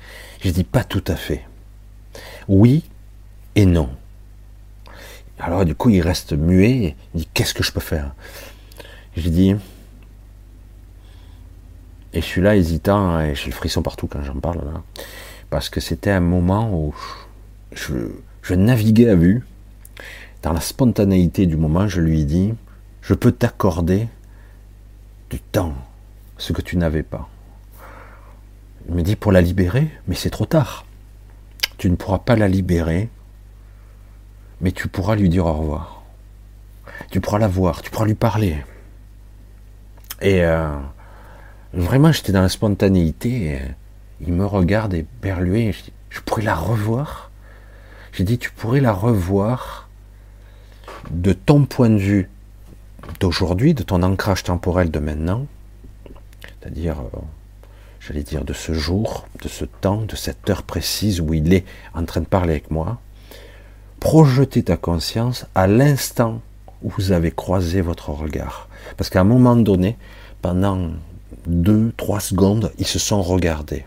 S1: Je dis, pas tout à fait. Oui et non. Alors du coup, il reste muet. Il dit, qu'est-ce que je peux faire? Je dis, et je suis là hésitant, et j'ai le frisson partout quand j'en parle, là, parce que c'était un moment où je, naviguais à vue, dans la spontanéité du moment, je lui dis, je peux t'accorder du temps, ce que tu n'avais pas. Il me dit, pour la libérer, mais c'est trop tard. Tu ne pourras pas la libérer, mais tu pourras lui dire au revoir. tu pourras la voir, tu pourras lui parler. Et euh, vraiment, j'étais dans la spontanéité. Il me regarde et berlué. Je, je pourrais la revoir? J'ai dit, tu pourrais la revoir de ton point de vue d'aujourd'hui, de ton ancrage temporel de maintenant, c'est-à-dire, euh, j'allais dire, de ce jour, de ce temps, de cette heure précise où il est en train de parler avec moi, projeter ta conscience à l'instant où vous avez croisé votre regard. Parce qu'à un moment donné, pendant deux, trois secondes, ils se sont regardés.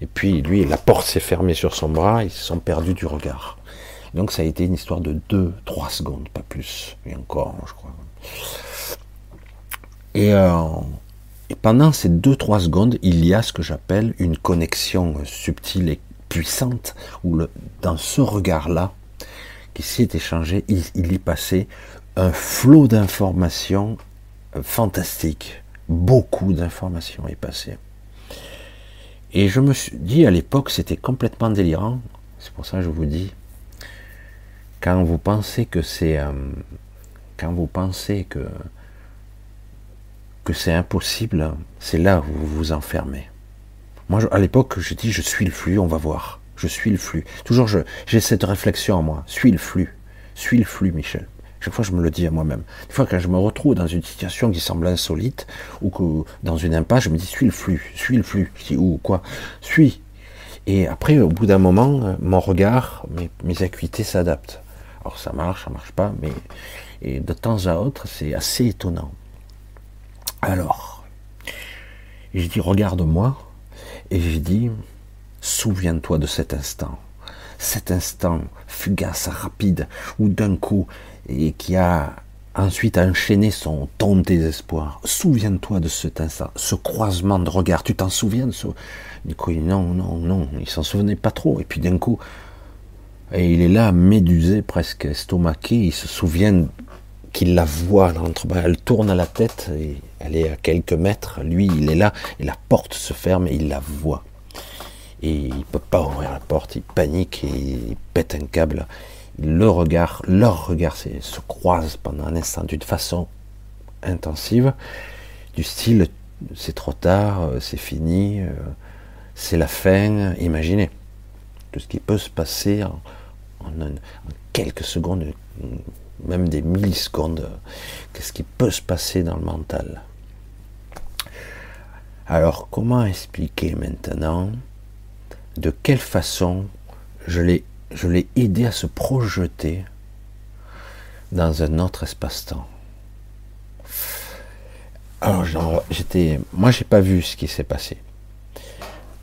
S1: Et puis lui, la porte s'est fermée sur son bras, ils se sont perdus du regard. Donc ça a été une histoire de deux, trois secondes, pas plus. Et encore, je crois. Et, euh, pendant ces deux, trois secondes, il y a ce que j'appelle une connexion subtile et puissante, où dans ce regard-là, qui s'est échangé, il, il y passait un flot d'informations fantastique. Beaucoup d'informations est passé. Et je me suis dit à l'époque, c'était complètement délirant. C'est pour ça que je vous dis, quand vous pensez que c'est, euh, quand vous pensez que c'est impossible, c'est là où vous vous enfermez. Moi, à l'époque, je dis, je suis le flux, on va voir. Je suis le flux. Toujours, j'ai cette réflexion en moi. Suis le flux. Suis le flux, Michel. Chaque fois, je me le dis à moi-même. Des fois, quand je me retrouve dans une situation qui semble insolite, ou que dans une impasse, je me dis, suis le flux, suis le flux. Je dis, ou quoi Suis. Et après, au bout d'un moment, euh, mon regard, mes, acuités s'adaptent. Alors, ça marche, ça marche pas, mais de temps à autre, c'est assez étonnant. Alors, j'ai dit, regarde-moi, et j'ai dit, souviens-toi de cet instant. Cet instant fugace, rapide, où d'un coup, et qui a ensuite enchaîné son ton de désespoir. Souviens-toi de cet instant, ce croisement de regard. Tu t'en souviens de ce... Du coup, non, non, non, il s'en souvenait pas trop. Et puis d'un coup, et il est là, médusé, presque estomaqué. Il se souvient qu'il la voit Elle tourne la tête elle est à quelques mètres. Lui, il est là et la porte se ferme et il la voit. Et il peut pas ouvrir la porte. Il panique et il pète un câble le regard, leur regard se croisent pendant un instant d'une façon intensive, du style c'est trop tard, euh, c'est fini, euh, c'est la fin. Imaginez tout ce qui peut se passer en, quelques secondes, même des millisecondes. Qu'est-ce qui peut se passer dans le mental Alors, comment expliquer maintenant de quelle façon je l'ai je l'ai aidé à se projeter dans un autre espace-temps. Alors, j'étais, moi, j'ai pas vu ce qui s'est passé,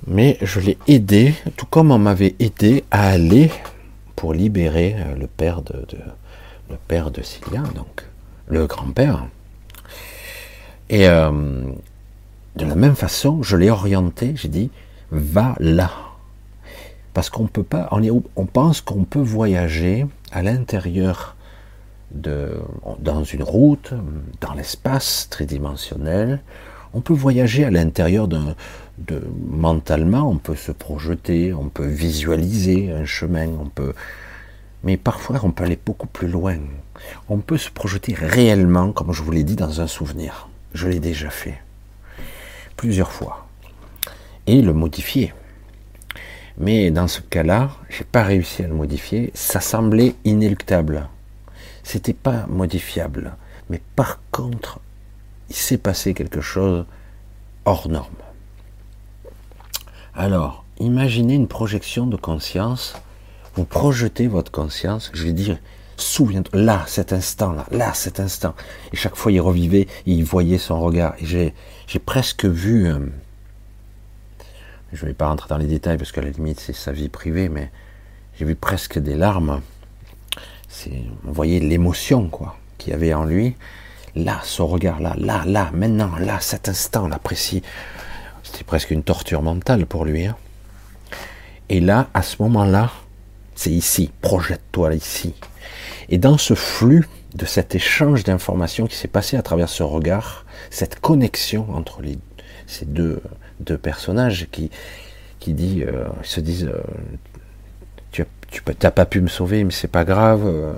S1: mais je l'ai aidé, tout comme on m'avait aidé à aller pour libérer euh, le père de, le de Cilia, donc le grand-père. Et euh, de la même façon, je l'ai orienté. J'ai dit, va là. Parce qu'on peut pas, on, pense qu'on peut voyager à l'intérieur de, dans une route, dans l'espace tridimensionnel. On peut voyager à l'intérieur de, mentalement, on peut se projeter, on peut visualiser un chemin, on peut, mais parfois on peut aller beaucoup plus loin. On peut se projeter réellement, comme je vous l'ai dit, dans un souvenir. Je l'ai déjà fait plusieurs fois et le modifier. Mais dans ce cas-là, j'ai pas réussi à le modifier. Ça semblait inéluctable. C'était pas modifiable. Mais par contre, il s'est passé quelque chose hors norme. Alors, imaginez une projection de conscience. Vous projetez votre conscience. Je vais dire, souviens-toi, là, cet instant-là, là, cet instant. Et chaque fois, il revivait, il voyait son regard. Et j'ai presque vu. Je ne vais pas rentrer dans les détails parce qu'à la limite c'est sa vie privée, mais j'ai vu presque des larmes. On voyait l'émotion quoi qu'il y avait en lui. Là, ce regard-là, là, là, maintenant, là, cet instant, là précis. C'était presque une torture mentale pour lui. Hein. Et là, à ce moment-là, c'est ici, projette-toi ici. Et dans ce flux de cet échange d'informations qui s'est passé à travers ce regard, cette connexion entre ces deux, de personnages qui, euh, se disent, euh, tu, tu pas pu me sauver, mais c'est pas grave. euh,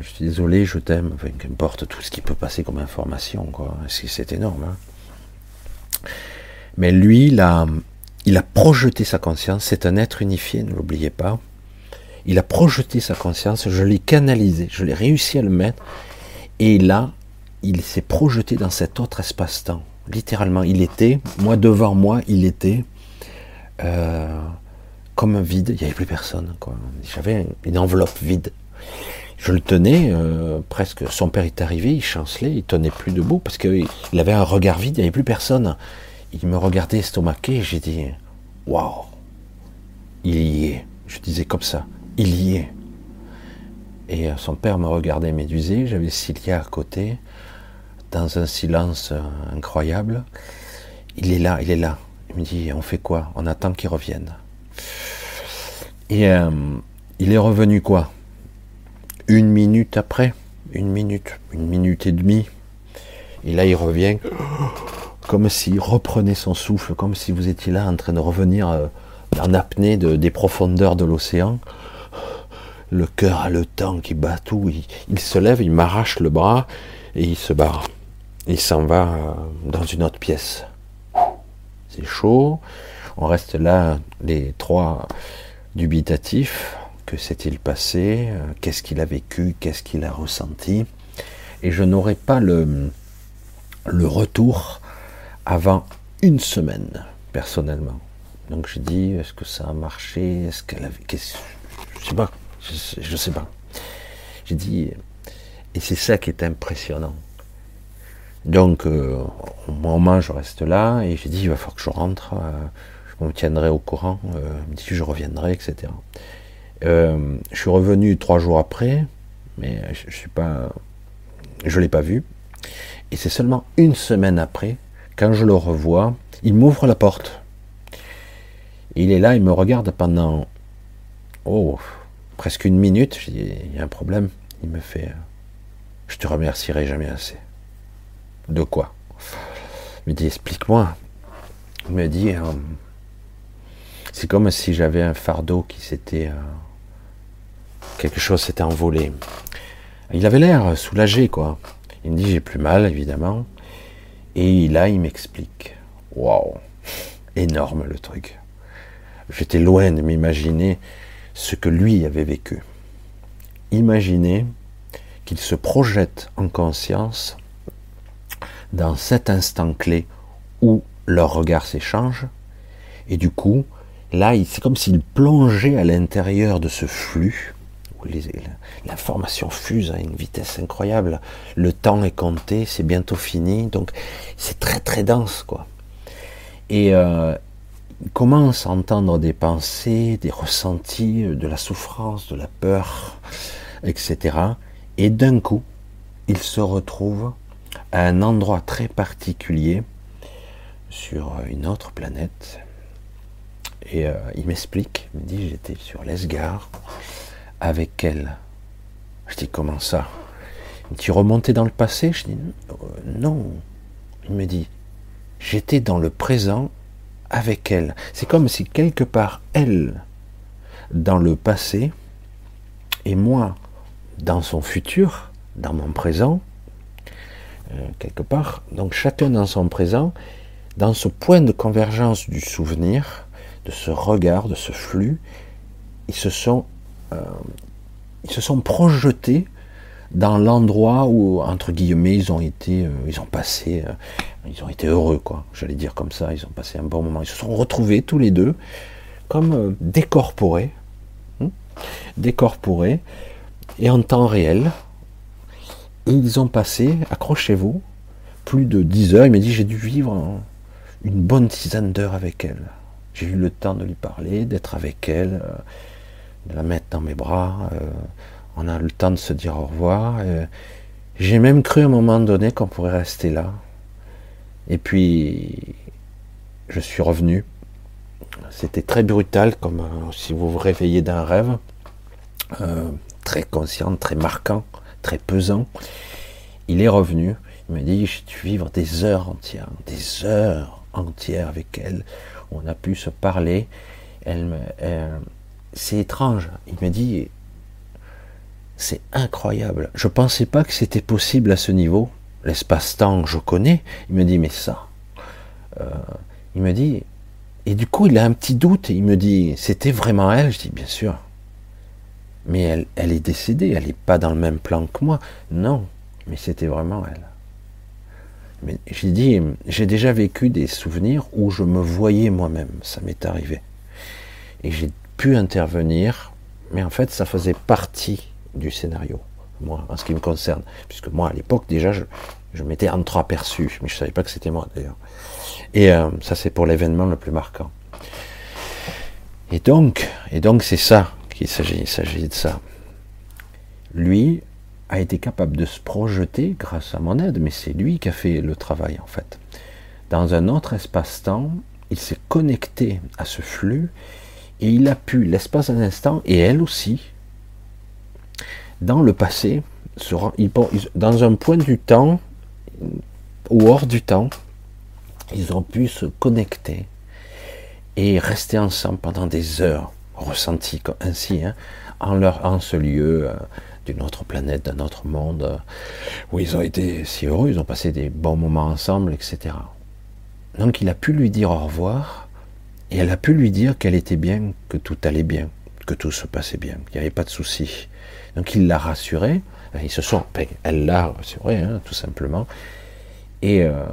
S1: je suis désolé, je t'aime, enfin, qu'importe tout ce qui peut passer comme information, quoi. C'est énorme. Hein. Mais lui, il il a projeté sa conscience, c'est un être unifié, ne l'oubliez pas. Il a projeté sa conscience, je l'ai canalisé, je l'ai réussi à le mettre, et là, il s'est projeté dans cet autre espace-temps. Littéralement, il était, moi devant moi, il était euh, comme un vide, il n'y avait plus personne. J'avais une enveloppe vide. Je le tenais euh, presque. Son père est arrivé, il chancelait, il tenait plus debout parce qu'il avait un regard vide, il n'y avait plus personne. Il me regardait estomaqué et j'ai dit Waouh, il y est. Je disais comme ça Il y est. Et euh, son père me regardait médusé, j'avais Cilia à côté, dans un silence euh, incroyable. Il est là, il est là. Il me dit On fait quoi? On attend qu'il revienne. Et il est revenu quoi? Une minute après, une minute, une minute et demie, et là il revient comme s'il reprenait son souffle, comme si vous étiez là en train de revenir euh, en apnée des profondeurs de l'océan. Le cœur a le temps qui bat tout, il, se lève, il m'arrache le bras et il se barre. Il s'en va euh, dans une autre pièce. C'est chaud, on reste là les trois dubitatifs, que s'est-il passé, euh, qu'est-ce qu'il a vécu, qu'est-ce qu'il a ressenti? Et je n'aurai pas le, le retour avant une semaine, personnellement. Donc je dis, est-ce que ça a marché? Est-ce qu'elle avait. Je sais pas. Je, sais pas. J'ai dit, et c'est ça qui est impressionnant. Donc, euh, au moment, je reste là, et j'ai dit, il va falloir que je rentre, euh, je me tiendrai au courant, euh, me je reviendrai, etc. Euh, je suis revenu trois jours après, mais je, je suis pas, je l'ai pas vu. Et c'est seulement une semaine après, quand je le revois, il m'ouvre la porte. Il est là, il me regarde pendant, oh, presque une minute. Je dis, il y a un problème. Il me fait, je te remercierai jamais assez. De quoi Il me dit, explique-moi. Il me dit, euh, c'est comme si j'avais un fardeau qui s'était euh, quelque chose s'était envolé. Il avait l'air soulagé, quoi. Il me dit j'ai plus mal, évidemment. Et là, il m'explique. Waouh, énorme le truc. J'étais loin de m'imaginer ce que lui avait vécu. Imaginez qu'il se projette en conscience dans cet instant clé où leurs regards s'échangent, et du coup, là, c'est comme s'il plongeait à l'intérieur de ce flux, l'information fuse à une vitesse incroyable. Le temps est compté, c'est bientôt fini, donc c'est très très dense, quoi. Et euh, il commence à entendre des pensées, des ressentis, de la souffrance, de la peur, etc. Et d'un coup, il se retrouve un endroit très particulier sur une autre planète. Et euh, il m'explique, il me dit j'étais sur l'Esgar, avec elle. Je dis comment ça? Tu remonté dans le passé? Je dis euh, non. Il me dit j'étais dans le présent avec elle. C'est comme si quelque part elle dans le passé et moi dans son futur, dans mon présent, quelque part. Donc chacun dans son présent, dans ce point de convergence du souvenir, de ce regard, de ce flux, ils se sont euh, ils se sont projetés dans l'endroit où, entre guillemets, ils ont été, euh, ils ont passé, euh, ils ont été heureux, quoi. J'allais dire comme ça, ils ont passé un bon moment. Ils se sont retrouvés tous les deux comme décorporés, hein, décorporés et en temps réel. Ils ont passé, accrochez-vous, plus de 10 heures. Il m'a dit j'ai dû vivre une bonne dizaine d'heures avec elle. J'ai eu le temps de lui parler, d'être avec elle de la mettre dans mes bras. Euh, on a le temps de se dire au revoir. J'ai même cru à un moment donné qu'on pourrait rester là. Et puis, je suis revenu. C'était très brutal, comme euh, si vous vous réveillez d'un rêve. Euh, très conscient, très marquant, très pesant. Il est revenu. Il m'a dit, j'ai dû vivre des heures entières, des heures entières avec elle. On a pu se parler. Elle me, c'est étrange. Il me dit, C'est incroyable. Je pensais pas que c'était possible à ce niveau. L'espace-temps, je connais. Il me dit, mais ça. Euh, il me dit, et du coup, il a un petit doute. Il me dit, c'était vraiment elle? Je dis, bien sûr. Mais elle, est décédée. Elle n'est pas dans le même plan que moi. Non, mais c'était vraiment elle. Mais j'ai dit, j'ai déjà vécu des souvenirs où je me voyais moi-même. Ça m'est arrivé. Et j'ai pu intervenir, mais en fait, ça faisait partie du scénario, moi, en ce qui me concerne. Puisque moi, à l'époque, déjà, je, je m'étais entreaperçu, mais je ne savais pas que c'était moi, d'ailleurs. Et euh, ça, c'est pour l'événement le plus marquant. Et donc, et donc c'est ça s'agit, il s'agit de ça. Lui a été capable de se projeter grâce à mon aide, mais c'est lui qui a fait le travail, en fait. Dans un autre espace-temps, il s'est connecté à ce flux et il a pu, l'espace d'un instant, et elle aussi, dans le passé, dans un point du temps, ou hors du temps, ils ont pu se connecter et rester ensemble pendant des heures, ressentis ainsi, hein, en, leur, en ce lieu euh, d'une autre planète, d'un autre monde, euh, où ils ont été si heureux, ils ont passé des bons moments ensemble, etc. Donc il a pu lui dire au revoir, et elle a pu lui dire qu'elle était bien, que tout allait bien, que tout se passait bien, qu'il n'y avait pas de souci. Donc il l'a rassurée, ils se sont, elle l'a rassurée, hein, tout simplement. Et, euh,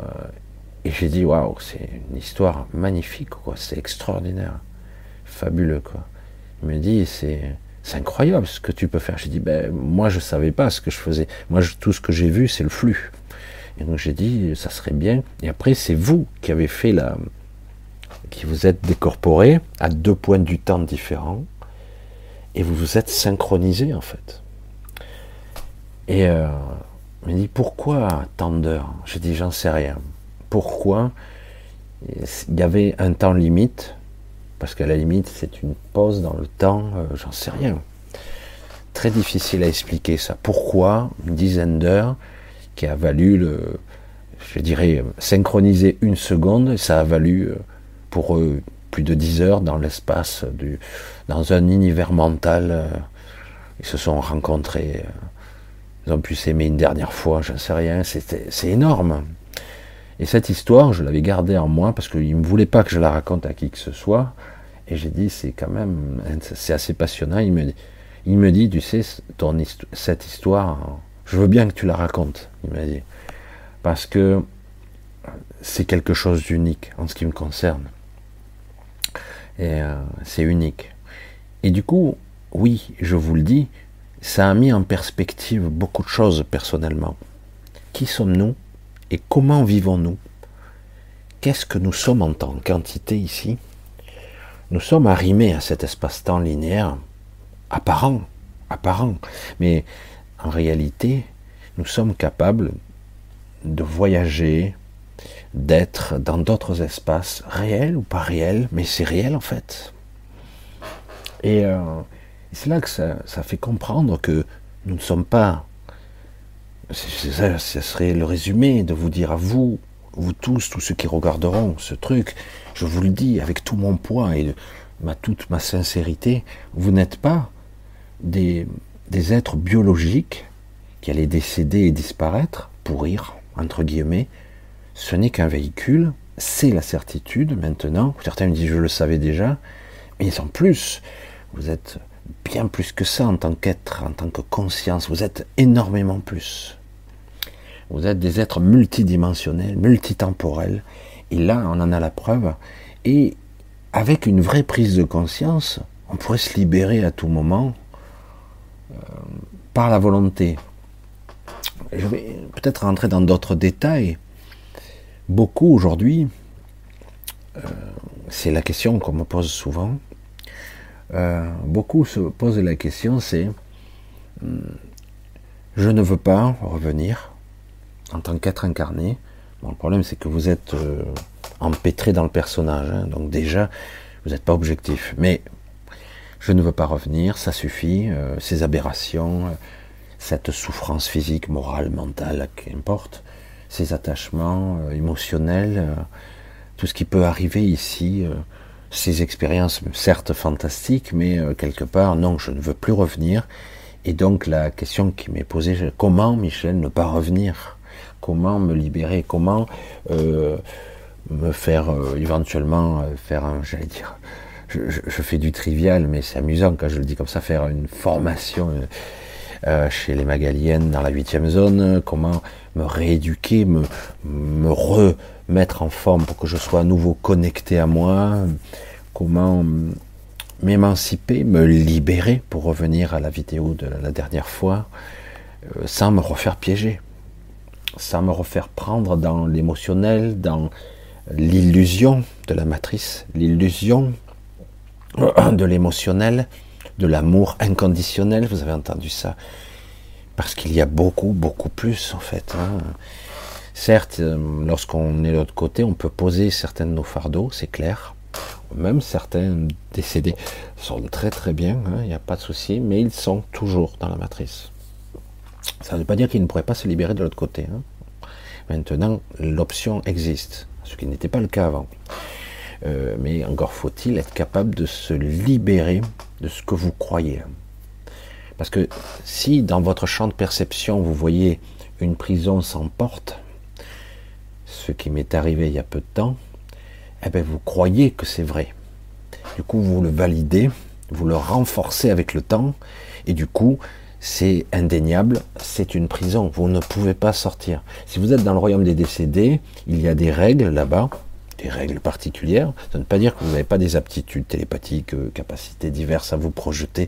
S1: et j'ai dit, waouh, c'est une histoire magnifique, quoi, c'est extraordinaire, fabuleux, quoi. Il me dit, c'est, incroyable ce que tu peux faire. J'ai dit, ben, moi je savais pas ce que je faisais. Moi, tout ce que j'ai vu, c'est le flux. Et donc j'ai dit, ça serait bien. Et après, c'est vous qui avez fait la, qui vous êtes décorporé à deux points du temps différents et vous vous êtes synchronisé en fait. Et euh, il me dit pourquoi tant d'heures J'ai dit j'en sais rien. Pourquoi? Il y avait un temps limite Parce qu'à la limite c'est une pause dans le temps, euh, j'en sais rien. Très difficile à expliquer ça. Pourquoi une dizaine d'heures qui a valu je dirais, synchroniser une seconde, ça a valu euh, pour eux plus de dix heures dans l'espace, dans un univers mental. Euh, ils se sont rencontrés, ils ont pu s'aimer une dernière fois, je ne sais rien, c'est énorme. Et cette histoire, je l'avais gardée en moi parce qu'il ne voulait pas que je la raconte à qui que ce soit. Et j'ai dit, c'est quand même, c'est assez passionnant. Il me, dit, il me dit, tu sais, ton, cette histoire, je veux bien que tu la racontes, il m'a dit. Parce que c'est quelque chose d'unique en ce qui me concerne. Et euh, c'est unique. Et du coup, oui, je vous le dis, ça a mis en perspective beaucoup de choses personnellement. Qui sommes-nous et comment vivons-nous? Qu'est-ce que nous sommes en tant qu'entité ici? Nous sommes arrimés à cet espace-temps linéaire, apparent, apparent, mais en réalité, nous sommes capables de voyager, d'être dans d'autres espaces, réels ou pas réels, mais c'est réel en fait. Et euh, c'est là que ça, fait comprendre que nous ne sommes pas. Ça, ça serait le résumé de vous dire à vous, vous tous, tous ceux qui regarderont ce truc, je vous le dis avec tout mon poids et ma, toute ma sincérité, vous n'êtes pas des, des êtres biologiques qui allaient décéder et disparaître, pourrir, entre guillemets, ce n'est qu'un véhicule, c'est la certitude maintenant. Certains me disent je le savais déjà, mais en plus, vous êtes bien plus que ça en tant qu'être, en tant que conscience, vous êtes énormément plus. Vous êtes des êtres multidimensionnels, multitemporels, et là on en a la preuve, et avec une vraie prise de conscience, on pourrait se libérer à tout moment euh, par la volonté. Je vais peut-être rentrer dans d'autres détails, Beaucoup aujourd'hui, euh, c'est la question qu'on me pose souvent, euh, beaucoup se posent la question, c'est hmm, je ne veux pas revenir en tant qu'être incarné. Bon, le problème c'est que vous êtes euh, empêtré dans le personnage, hein, donc déjà vous n'êtes pas objectif. Mais je ne veux pas revenir, ça suffit, ces aberrations, cette souffrance physique, morale, mentale, qu'importe, ces attachements euh, émotionnels, euh, tout ce qui peut arriver ici, euh, ces expériences certes fantastiques, mais quelque part, non, je ne veux plus revenir. Et donc la question qui m'est posée, comment Michel ne pas revenir? Comment me libérer? Comment euh, me faire euh, éventuellement euh, faire un, j'allais dire, je, fais du trivial, mais c'est amusant quand je le dis comme ça, faire une formation chez les Magaliennes dans la huitième zone, comment me rééduquer, me, me remettre en forme pour que je sois à nouveau connecté à moi, comment m'émanciper, me libérer pour revenir à la vidéo de la dernière fois, euh, sans me refaire piéger, sans me refaire prendre dans l'émotionnel, dans l'illusion de la matrice, l'illusion de l'émotionnel, de l'amour inconditionnel, vous avez entendu ça, parce qu'il y a beaucoup, beaucoup plus en fait. Hein. Certes, euh, lorsqu'on est de l'autre côté, on peut poser certains de nos fardeaux, c'est clair, même certains décédés sont très très bien, hein, il n'y a pas de souci, mais ils sont toujours dans la matrice. Ça ne veut pas dire qu'ils ne pourraient pas se libérer de l'autre côté. Hein. Maintenant, l'option existe, ce qui n'était pas le cas avant. Euh, mais encore faut-il être capable de se libérer de ce que vous croyez. Parce que si dans votre champ de perception vous voyez une prison sans porte, ce qui m'est arrivé il y a peu de temps, eh bien, vous croyez que c'est vrai. Du coup, vous le validez, vous le renforcez avec le temps, et du coup, c'est indéniable, c'est une prison, vous ne pouvez pas sortir. Si vous êtes dans le royaume des décédés, il y a des règles là-bas, des règles particulières, ça ne veut pas dire que vous n'avez pas des aptitudes télépathiques, euh, capacités diverses à vous projeter,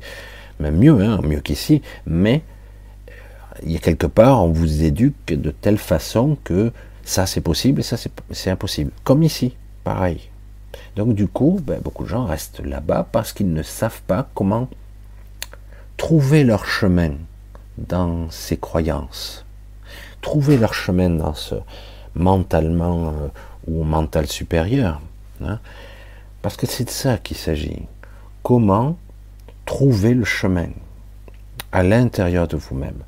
S1: même mieux, hein, mieux qu'ici, mais euh, il y a quelque part, on vous éduque de telle façon que ça c'est possible et ça c'est impossible. Comme ici, pareil. Donc du coup, ben, beaucoup de gens restent là-bas parce qu'ils ne savent pas comment trouver leur chemin dans ces croyances, trouver leur chemin dans ce mentalement euh, ou mental supérieur. Hein. parce que c'est de ça qu'il s'agit. Comment trouver le chemin à l'intérieur de vous-même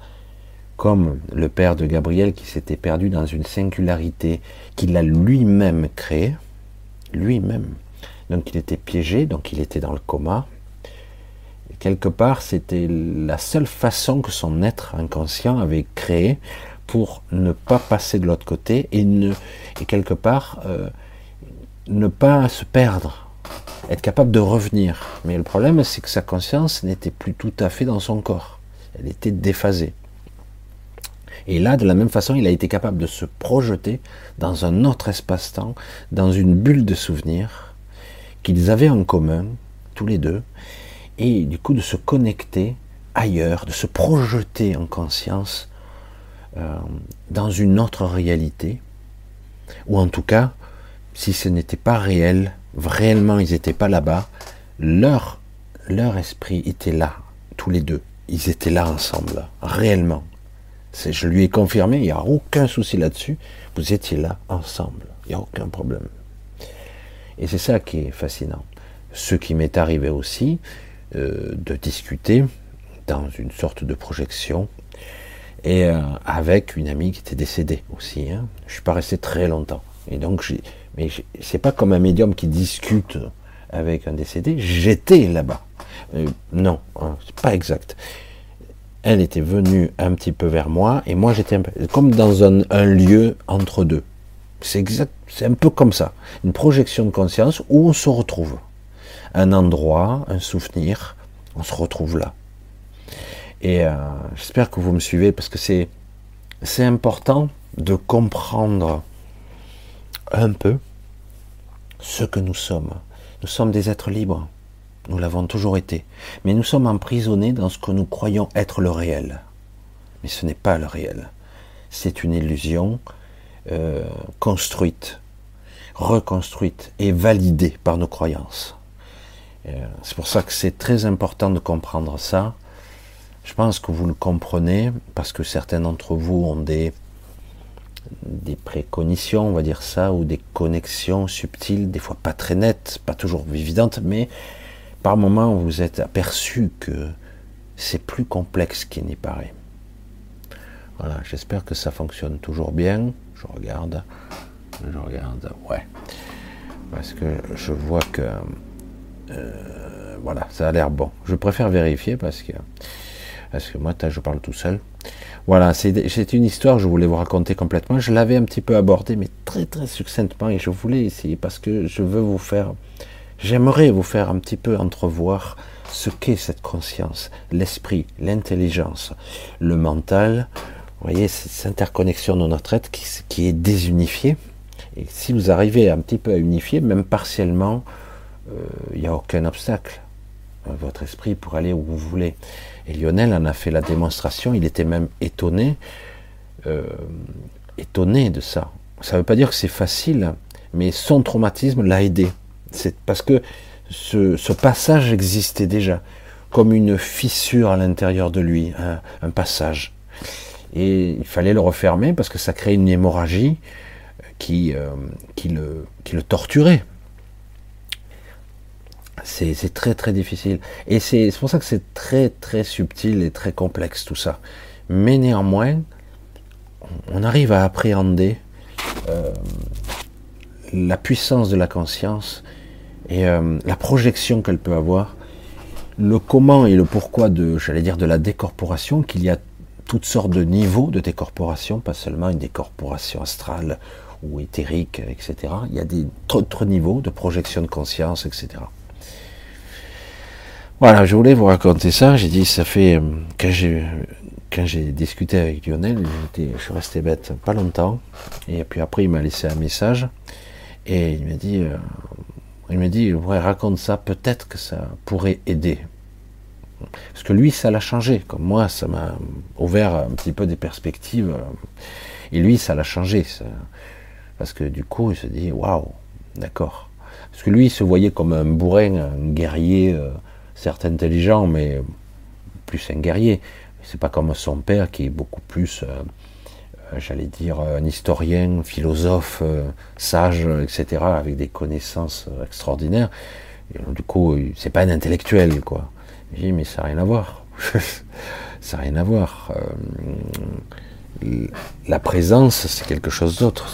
S1: comme le père de Gabriel qui s'était perdu dans une singularité qu'il a lui-même créée, lui-même. Donc il était piégé, donc il était dans le coma. quelque part, c'était la seule façon que son être inconscient avait créé pour ne pas passer de l'autre côté et quelque part euh, ne pas se perdre, être capable de revenir. Mais le problème, c'est que sa conscience n'était plus tout à fait dans son corps. Elle était déphasée. Et là, de la même façon, il a été capable de se projeter dans un autre espace-temps, dans une bulle de souvenirs qu'ils avaient en commun, tous les deux, et du coup de se connecter ailleurs, de se projeter en conscience euh, dans une autre réalité, ou en tout cas, si ce n'était pas réel, réellement ils n'étaient pas là-bas, leur, leur esprit était là, tous les deux, ils étaient là ensemble, réellement. Je lui ai confirmé, il n'y a aucun souci là-dessus. Vous étiez là ensemble, il n'y a aucun problème. Et c'est ça qui est fascinant. Ce qui m'est arrivé aussi, euh, de discuter dans une sorte de projection, et euh, avec une amie qui était décédée aussi. Hein. Je suis pas resté très longtemps. Et donc, j'ai, mais c'est pas comme un médium qui discute avec un décédé. J'étais là-bas. Euh, non, hein, c'est pas exact elle était venue un petit peu vers moi et moi j'étais comme dans un, lieu entre deux. C'est exact, c'est un peu comme ça, une projection de conscience où on se retrouve. Un endroit, un souvenir, on se retrouve là. Et euh, j'espère que vous me suivez parce que c'est c'est important de comprendre un peu ce que nous sommes. Nous sommes des êtres libres. Nous l'avons toujours été. Mais nous sommes emprisonnés dans ce que nous croyons être le réel. Mais ce n'est pas le réel. C'est une illusion euh, construite, reconstruite et validée par nos croyances. Euh, c'est pour ça que c'est très important de comprendre ça. Je pense que vous le comprenez parce que certains d'entre vous ont des, des on va dire ça, ou des connexions subtiles, des fois pas très nettes, pas toujours évidentes, mais par moments, vous êtes aperçu que c'est plus complexe qu'il n'y paraît. Voilà, j'espère que ça fonctionne toujours bien. Je regarde, je regarde, ouais, parce que je vois que euh, voilà, ça a l'air bon. Je préfère vérifier parce que Parce que moi, je parle tout seul. Voilà, c'est une histoire que je voulais vous raconter complètement. Je l'avais un petit peu abordé, mais très très succinctement, et je voulais essayer parce que je veux vous faire, j'aimerais vous faire un petit peu entrevoir ce qu'est cette conscience, l'esprit, l'intelligence, le mental. Vous voyez, cette interconnexion de notre être qui, est désunifiée. Et si vous arrivez un petit peu à unifier, même partiellement, euh, il n'y a aucun obstacle votre esprit pour aller où vous voulez. Et Lionel en a fait la démonstration, il était même étonné, euh, étonné de ça. Ça ne veut pas dire que c'est facile, mais son traumatisme l'a aidé. C'est parce que ce, passage existait déjà, comme une fissure à l'intérieur de lui, un, passage. Et il fallait le refermer parce que ça créait une hémorragie qui, euh, le torturait. C'est très très difficile. Et c'est pour ça que c'est très très subtil et très complexe tout ça. Mais néanmoins, on arrive à appréhender euh, la puissance de la conscience et euh, la projection qu'elle peut avoir, le comment et le pourquoi de, j'allais dire, de la décorporation, qu'il y a toutes sortes de niveaux de décorporation, pas seulement une décorporation astrale ou éthérique, etc. Il y a des autres niveaux de projection de conscience, etc. Voilà, je voulais vous raconter ça. J'ai dit, ça fait euh, quand j'ai quand j'ai discuté avec Lionel, je suis resté bête pas longtemps. Et puis après, il m'a laissé un message et il m'a dit, euh, il m'a dit, ouais, raconte ça. Peut-être que ça pourrait aider. Parce que lui, ça l'a changé. Comme moi, ça m'a ouvert un petit peu des perspectives. Et lui, ça l'a changé. Parce que du coup, il se dit, waouh, d'accord. Parce que lui, il se voyait comme un bourrin, un guerrier. Euh, certes intelligent, mais plus un guerrier. C'est pas comme son père qui est beaucoup plus, euh, j'allais dire, un historien, philosophe, euh, sage, etc., avec des connaissances extraordinaires. du coup, c'est pas un intellectuel, quoi. Je dis, mais ça n'a rien à voir. ça n'a rien à voir. la présence, c'est quelque chose d'autre.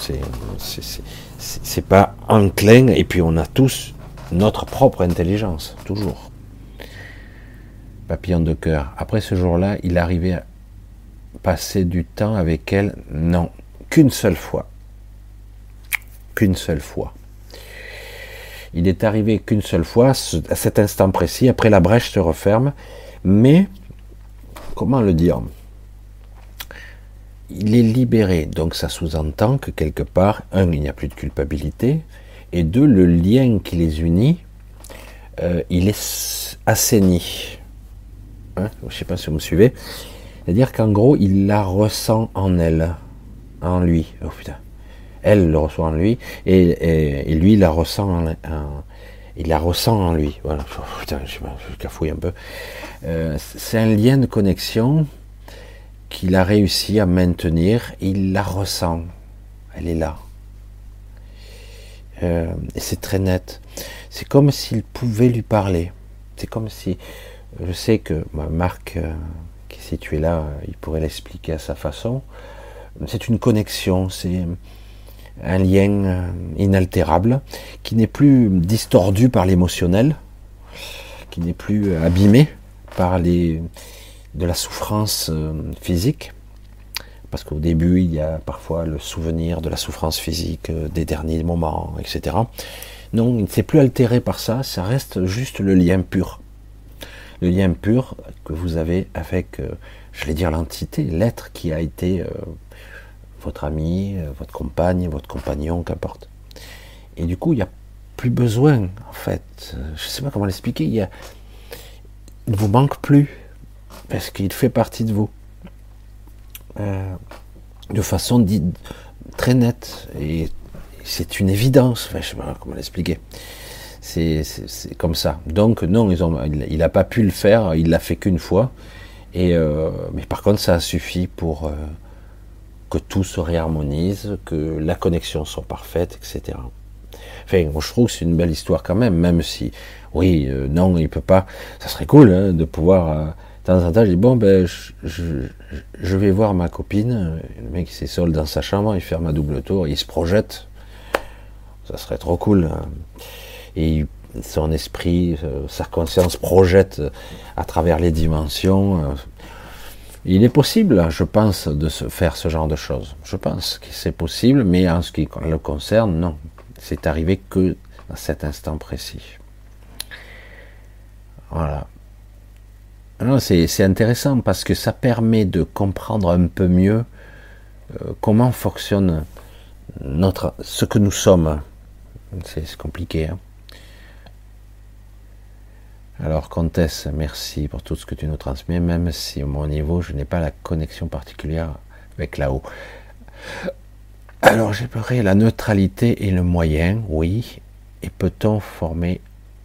S1: C'est pas enclin, et puis on a tous notre propre intelligence, toujours papillon de cœur. Après ce jour-là, il arrivait passer du temps avec elle, non, qu'une seule fois. Qu'une seule fois. Il est arrivé qu'une seule fois, à cet instant précis, après la brèche se referme, mais, comment le dire? Il est libéré, donc ça sous-entend que quelque part, un, il n'y a plus de culpabilité, et deux, le lien qui les unit, euh, il est assaini. Hein, je ne sais pas si vous me suivez. C'est-à-dire qu'en gros, il la ressent en elle, en lui. Oh putain. Elle le reçoit en lui, et, lui, il la ressent en, il la ressent en lui. Voilà. Oh, putain, je, je cafouille un peu. Euh, c'est un lien de connexion qu'il a réussi à maintenir. Il la ressent. Elle est là. Euh, et c'est très net. C'est comme s'il pouvait lui parler. C'est comme si je sais que Marc, euh, qui est situé là, euh, il pourrait l'expliquer à sa façon. C'est une connexion, c'est un lien euh, inaltérable qui n'est plus distordu par l'émotionnel, qui n'est plus abîmé par les, de la souffrance physique. Parce qu'au début, il y a parfois le souvenir de la souffrance physique, des derniers moments, etc. Non, il ne s'est plus altéré par ça, ça reste juste le lien pur le lien pur que vous avez avec, euh, je vais dire, l'entité, l'être qui a été euh, votre ami, euh, votre compagne, votre compagnon, qu'importe. Et du coup, il n'y a plus besoin, en fait, je ne sais pas comment l'expliquer, il, ne vous manque plus, parce qu'il fait partie de vous. de façon dite très nette, et c'est une évidence, je ne sais pas comment l'expliquer. C'est comme ça. Donc non, ils ont, il n'a pas pu le faire, il l'a fait qu'une fois. Et euh, mais par contre, ça a suffi pour euh, que tout se réharmonise, que la connexion soit parfaite, etc. Enfin, je trouve que c'est une belle histoire quand même, même si, oui, euh, non, il peut pas. Ça serait cool hein, de pouvoir. de temps en temps, je dis bon, ben, je, je, vais voir ma copine. Le mec, il seul dans sa chambre, il ferme un double tour, il se projette. Ça serait trop cool. Hein et son esprit, euh, sa conscience projette à travers les dimensions. Euh, Il est possible, je pense, de se faire ce genre de choses. Je pense que c'est possible, mais en ce qui le concerne, non. C'est arrivé que dans cet instant précis. Voilà. C'est intéressant parce que ça permet de comprendre un peu mieux euh, comment fonctionne notre, ce que nous sommes. C'est compliqué. Hein alors Comtesse, merci pour tout ce que tu nous transmets, même si au mon niveau, je n'ai pas la connexion particulière avec là-haut. Alors j'aimerais la neutralité et le moyen, oui. Et peut-on former,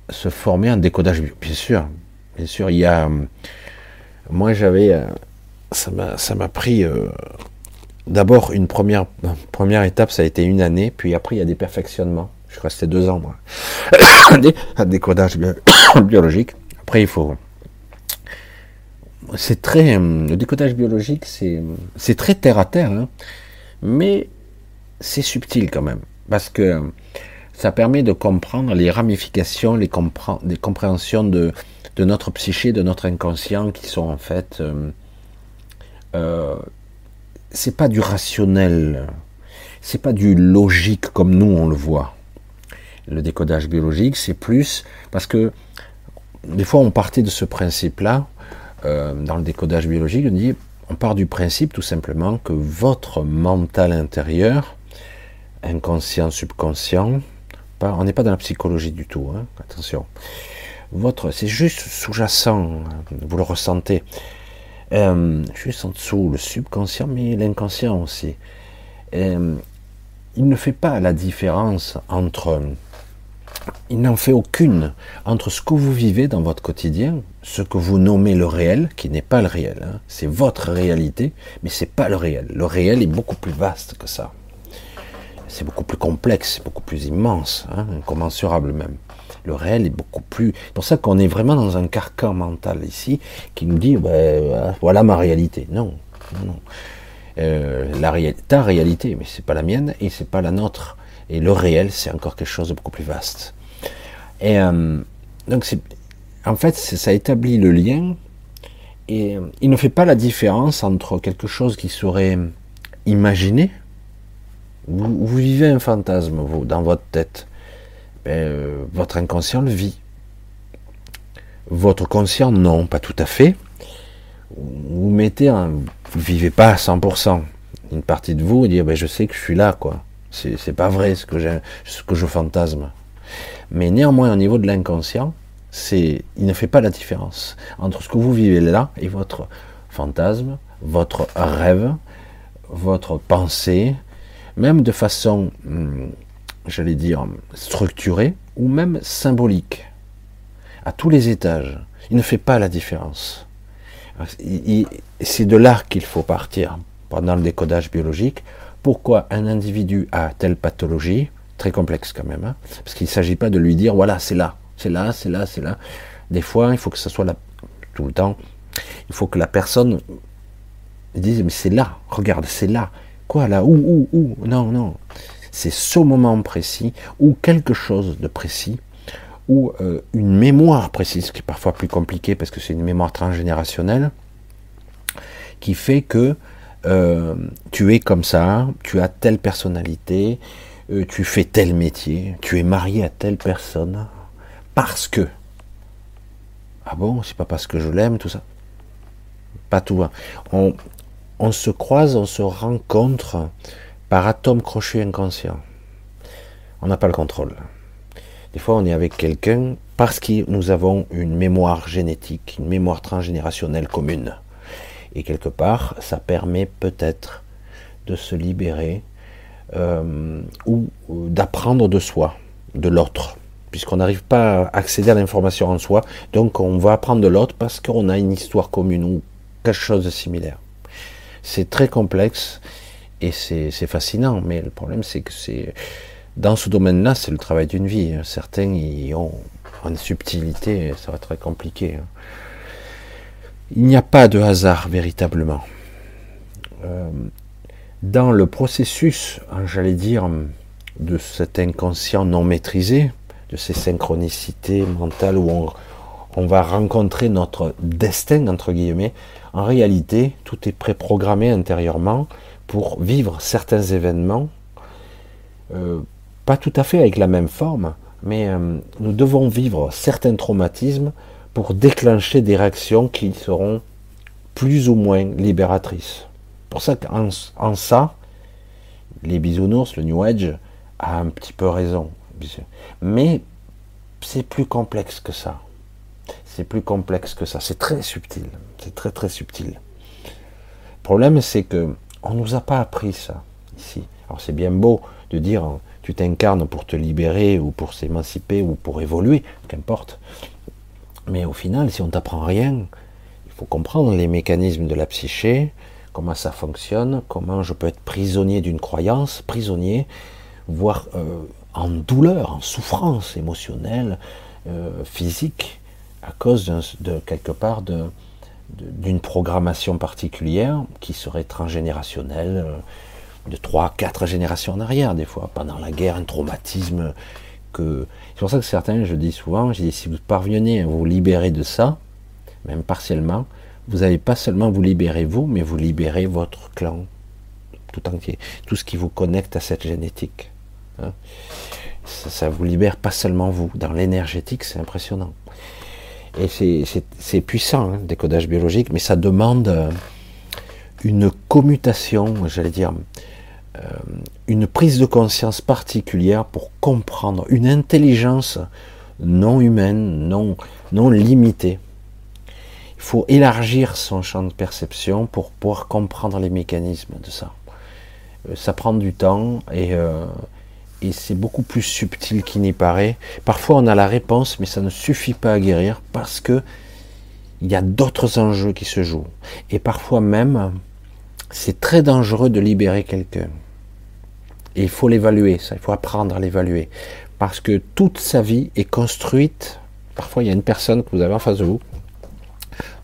S1: se former en décodage Bien sûr, bien sûr. Il y a, moi j'avais, euh, ça m'a pris. Euh, d'abord, une première, première étape, ça a été une année, puis après, il y a des perfectionnements. Je suis resté deux ans, moi, à décodage biologique. Après, il faut. C'est très. Le décodage biologique, c'est très terre à terre, hein. mais c'est subtil quand même. Parce que ça permet de comprendre les ramifications, les, compréhensions de, de, notre psyché, de notre inconscient, qui sont en fait. Euh, euh, c'est pas du rationnel, c'est pas du logique comme nous on le voit le décodage biologique, c'est plus parce que des fois on partait de ce principe-là euh, dans le décodage biologique, on dit on part du principe tout simplement que votre mental intérieur, inconscient, subconscient, on n'est pas dans la psychologie du tout, hein, attention. Votre, c'est juste sous-jacent, vous le ressentez, euh, juste en dessous, le subconscient, mais l'inconscient aussi. Euh, il ne fait pas la différence entre il n'en fait aucune entre ce que vous vivez dans votre quotidien, ce que vous nommez le réel, qui n'est pas le réel, hein. c'est votre réalité, mais c'est pas le réel. Le réel est beaucoup plus vaste que ça. C'est beaucoup plus complexe, beaucoup plus immense, hein, incommensurable même. Le réel est beaucoup plus. C'est pour ça qu'on est vraiment dans un carcan mental ici qui nous dit ben, voilà ma réalité. Non, non. Euh, ta réalité, mais c'est pas la mienne et c'est pas la nôtre. Et le réel, c'est encore quelque chose de beaucoup plus vaste. Et euh, donc, en fait, ça établit le lien. Et euh, il ne fait pas la différence entre quelque chose qui serait imaginé. Vous, vivez un fantasme, vous, dans votre tête. Ben, euh, votre inconscient le vit. Votre conscient, non, pas tout à fait. Vous mettez un, vous vivez pas à 100%. Une partie de vous dit, ben, je sais que je suis là, quoi. C'est pas vrai ce que, je fantasme. Mais néanmoins, au niveau de l'inconscient, il ne fait pas la différence entre ce que vous vivez là et votre fantasme, votre rêve, votre pensée, même de façon, hum, j'allais dire, structurée ou même symbolique, à tous les étages. Il ne fait pas la différence. C'est de là qu'il faut partir pendant le décodage biologique pourquoi un individu a telle pathologie, très complexe quand même, hein, parce qu'il ne s'agit pas de lui dire voilà, c'est là, c'est là, c'est là, c'est là. Des fois, il faut que ce soit là, tout le temps, il faut que la personne dise mais c'est là, regarde, c'est là. Quoi là Où, où, où? Non, non. C'est ce moment précis, ou quelque chose de précis, ou euh, une mémoire précise, qui est parfois plus compliqué parce que c'est une mémoire transgénérationnelle, qui fait que euh, tu es comme ça, tu as telle personnalité, euh, tu fais tel métier, tu es marié à telle personne, parce que. Ah bon, c'est pas parce que je l'aime, tout ça Pas tout. Hein. On, on se croise, on se rencontre par atome crochet inconscient. On n'a pas le contrôle. Des fois, on est avec quelqu'un parce que nous avons une mémoire génétique, une mémoire transgénérationnelle commune. Et quelque part, ça permet peut-être de se libérer euh, ou d'apprendre de soi, de l'autre, puisqu'on n'arrive pas à accéder à l'information en soi, donc on va apprendre de l'autre parce qu'on a une histoire commune ou quelque chose de similaire. C'est très complexe et c'est fascinant, mais le problème c'est que dans ce domaine-là, c'est le travail d'une vie. Certains y ont une subtilité, ça va être très compliqué. Il n'y a pas de hasard véritablement. Euh, dans le processus, hein, j'allais dire, de cet inconscient non maîtrisé, de ces synchronicités mentales où on va rencontrer notre destin, entre guillemets. En réalité, tout est préprogrammé intérieurement pour vivre certains événements, euh, pas tout à fait avec la même forme, mais euh, nous devons vivre certains traumatismes pour déclencher des réactions qui seront plus ou moins libératrices. Pour ça qu'en en ça, les bisounours, le New Age, a un petit peu raison. Mais c'est plus complexe que ça. C'est plus complexe que ça. C'est très subtil. C'est très très subtil. Le problème, c'est que on nous a pas appris ça ici. Alors c'est bien beau de dire tu t'incarnes pour te libérer ou pour s'émanciper ou pour évoluer, qu'importe. Mais au final, si on t'apprend rien, il faut comprendre les mécanismes de la psyché, comment ça fonctionne, comment je peux être prisonnier d'une croyance, prisonnier, voire euh, en douleur, en souffrance émotionnelle, euh, physique, à cause de quelque part d'une programmation particulière qui serait transgénérationnelle, euh, de trois, quatre générations en arrière, des fois, pendant la guerre, un traumatisme C'est pour ça que certains, je dis souvent, je dis si vous parvenez à vous libérer de ça, même partiellement, vous n'allez pas seulement vous libérer vous, mais vous libérez votre clan tout entier, tout ce qui vous connecte à cette génétique. Hein. Ça, vous libère pas seulement vous. Dans l'énergétique, c'est impressionnant. Et c'est puissant, hein, décodage biologique, mais ça demande euh, une commutation, j'allais dire, une prise de conscience particulière pour comprendre une intelligence non humaine, non, non limitée. Il faut élargir son champ de perception pour pouvoir comprendre les mécanismes de ça. Euh, ça prend du temps et, euh, et c'est beaucoup plus subtil qu'il n'y paraît. Parfois on a la réponse, mais ça ne suffit pas à guérir parce que il y a d'autres enjeux qui se jouent. Et parfois même, c'est très dangereux de libérer quelqu'un. Et il faut l'évaluer, ça, il faut apprendre à l'évaluer. Parce que toute sa vie est construite, parfois il y a une personne que vous avez en face de vous,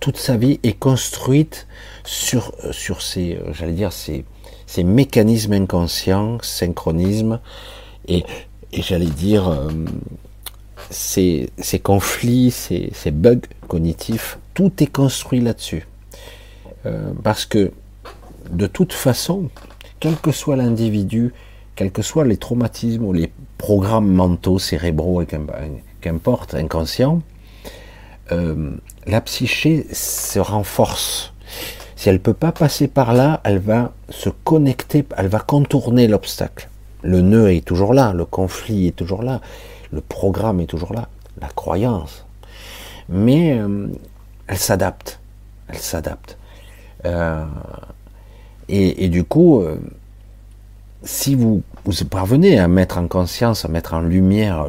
S1: toute sa vie est construite sur, sur ces, j'allais dire, ces, ces mécanismes inconscients, synchronismes, et, et j'allais dire, euh, ces, conflits, ces, bugs cognitifs, tout est construit là-dessus. Euh, parce que de toute façon, quel que soit l'individu, quels que soient les traumatismes ou les programmes mentaux, cérébraux, qu'importe, inconscients, euh, la psyché se renforce. Si elle ne peut pas passer par là, elle va se connecter, elle va contourner l'obstacle. Le nœud est toujours là, le conflit est toujours là, le programme est toujours là, la croyance. Mais euh, elle s'adapte, elle s'adapte. Euh, et, du coup, si vous, parvenez à mettre en conscience, à mettre en lumière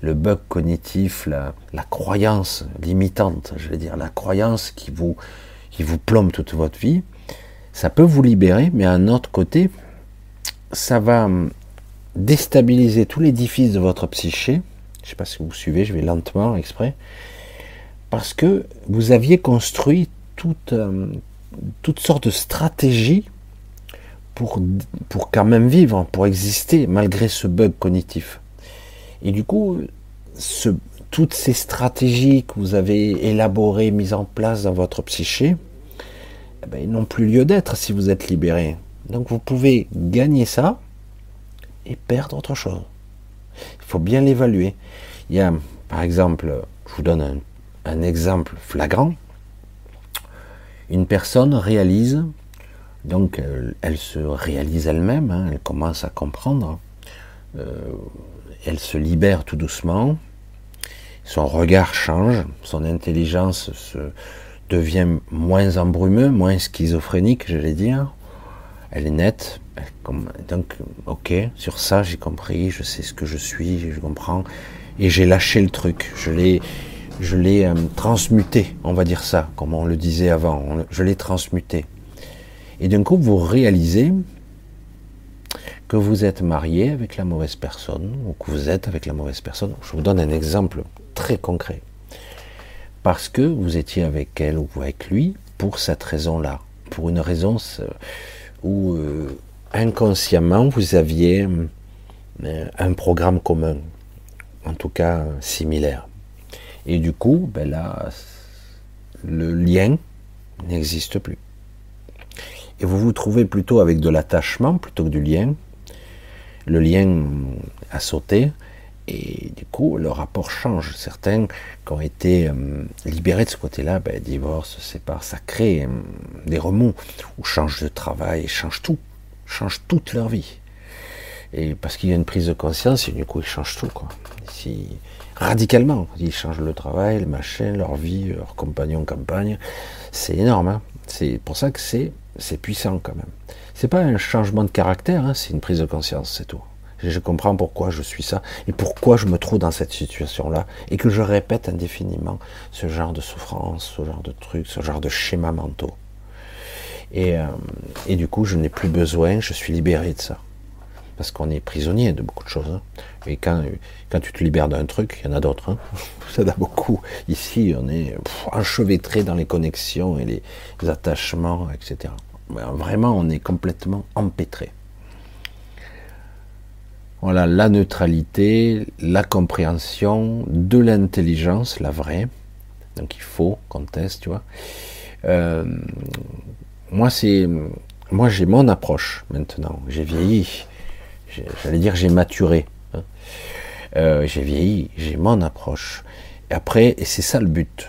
S1: le bug cognitif, la, croyance limitante, je vais dire, la croyance qui vous, qui vous plombe toute votre vie, ça peut vous libérer, mais à un autre côté, ça va déstabiliser tout l'édifice de votre psyché. Je ne sais pas si vous suivez, je vais lentement exprès. Parce que vous aviez construit toute, euh, toutes sortes de stratégies pour, pour quand même vivre, pour exister malgré ce bug cognitif. Et du coup, toutes ces stratégies que vous avez élaborées, mises en place dans votre psyché, eh ben, n'ont plus lieu d'être si vous êtes libéré. Donc vous pouvez gagner ça et perdre autre chose. Il faut bien l'évaluer. Il y a, par exemple, je vous donne un exemple flagrant une personne réalise, donc elle, se réalise elle-même, hein, elle commence à comprendre, euh, elle se libère tout doucement, son regard change, son intelligence se devient moins embrumeux, moins schizophrénique, je vais dire. Elle est nette. donc, ok, sur ça j'ai compris, je sais ce que je suis, je comprends, et j'ai lâché le truc. Je l'ai, je l'ai euh, transmuté, on va dire ça, comme on le disait avant, je l'ai transmuté. Et d'un coup, vous réalisez que vous êtes marié avec la mauvaise personne, ou que vous êtes avec la mauvaise personne. Je vous donne un exemple très concret. Parce que vous étiez avec elle ou avec lui pour cette raison-là, pour une raison où euh, inconsciemment vous aviez euh, un programme commun, en tout cas similaire. Et du coup, ben là, le lien n'existe plus. Et vous vous trouvez plutôt avec de l'attachement plutôt que du lien. Le lien a sauté, et du coup, le rapport change. Certains qui ont été euh, libérés de ce côté-là, ben, divorce, se séparent, ça crée euh, des remous, ou changent de travail, changent tout, changent toute leur vie. Et parce qu'il y a une prise de conscience, et du coup, ils changent tout, quoi. Si, radicalement, ils changent le travail, le machin, leur vie, leur compagnon, campagne, c'est énorme. Hein. c'est pour ça que c'est, c'est puissant quand même. C'est pas un changement de caractère, hein, c'est une prise de conscience, c'est tout. Je comprends pourquoi je suis ça et pourquoi je me trouve dans cette situation-là et que je répète indéfiniment ce genre de souffrance, ce genre de trucs, ce genre de schémas mentaux. Et, euh, et du coup, je n'ai plus besoin, je suis libéré de ça. Parce qu'on est prisonnier de beaucoup de choses. Hein. Et quand, quand tu te libères d'un truc, il y en a d'autres. Hein. Ça a beaucoup. Ici, on est enchevêtré dans les connexions et les attachements, etc. Vraiment, on est complètement empêtré. Voilà, la neutralité, la compréhension de l'intelligence, la vraie. Donc il faut qu'on teste, tu vois. Euh, moi, c'est, moi, j'ai mon approche maintenant. J'ai vieilli. J'allais dire, j'ai maturé. Hein. Euh, j'ai vieilli. J'ai mon approche. Et après, et c'est ça le but.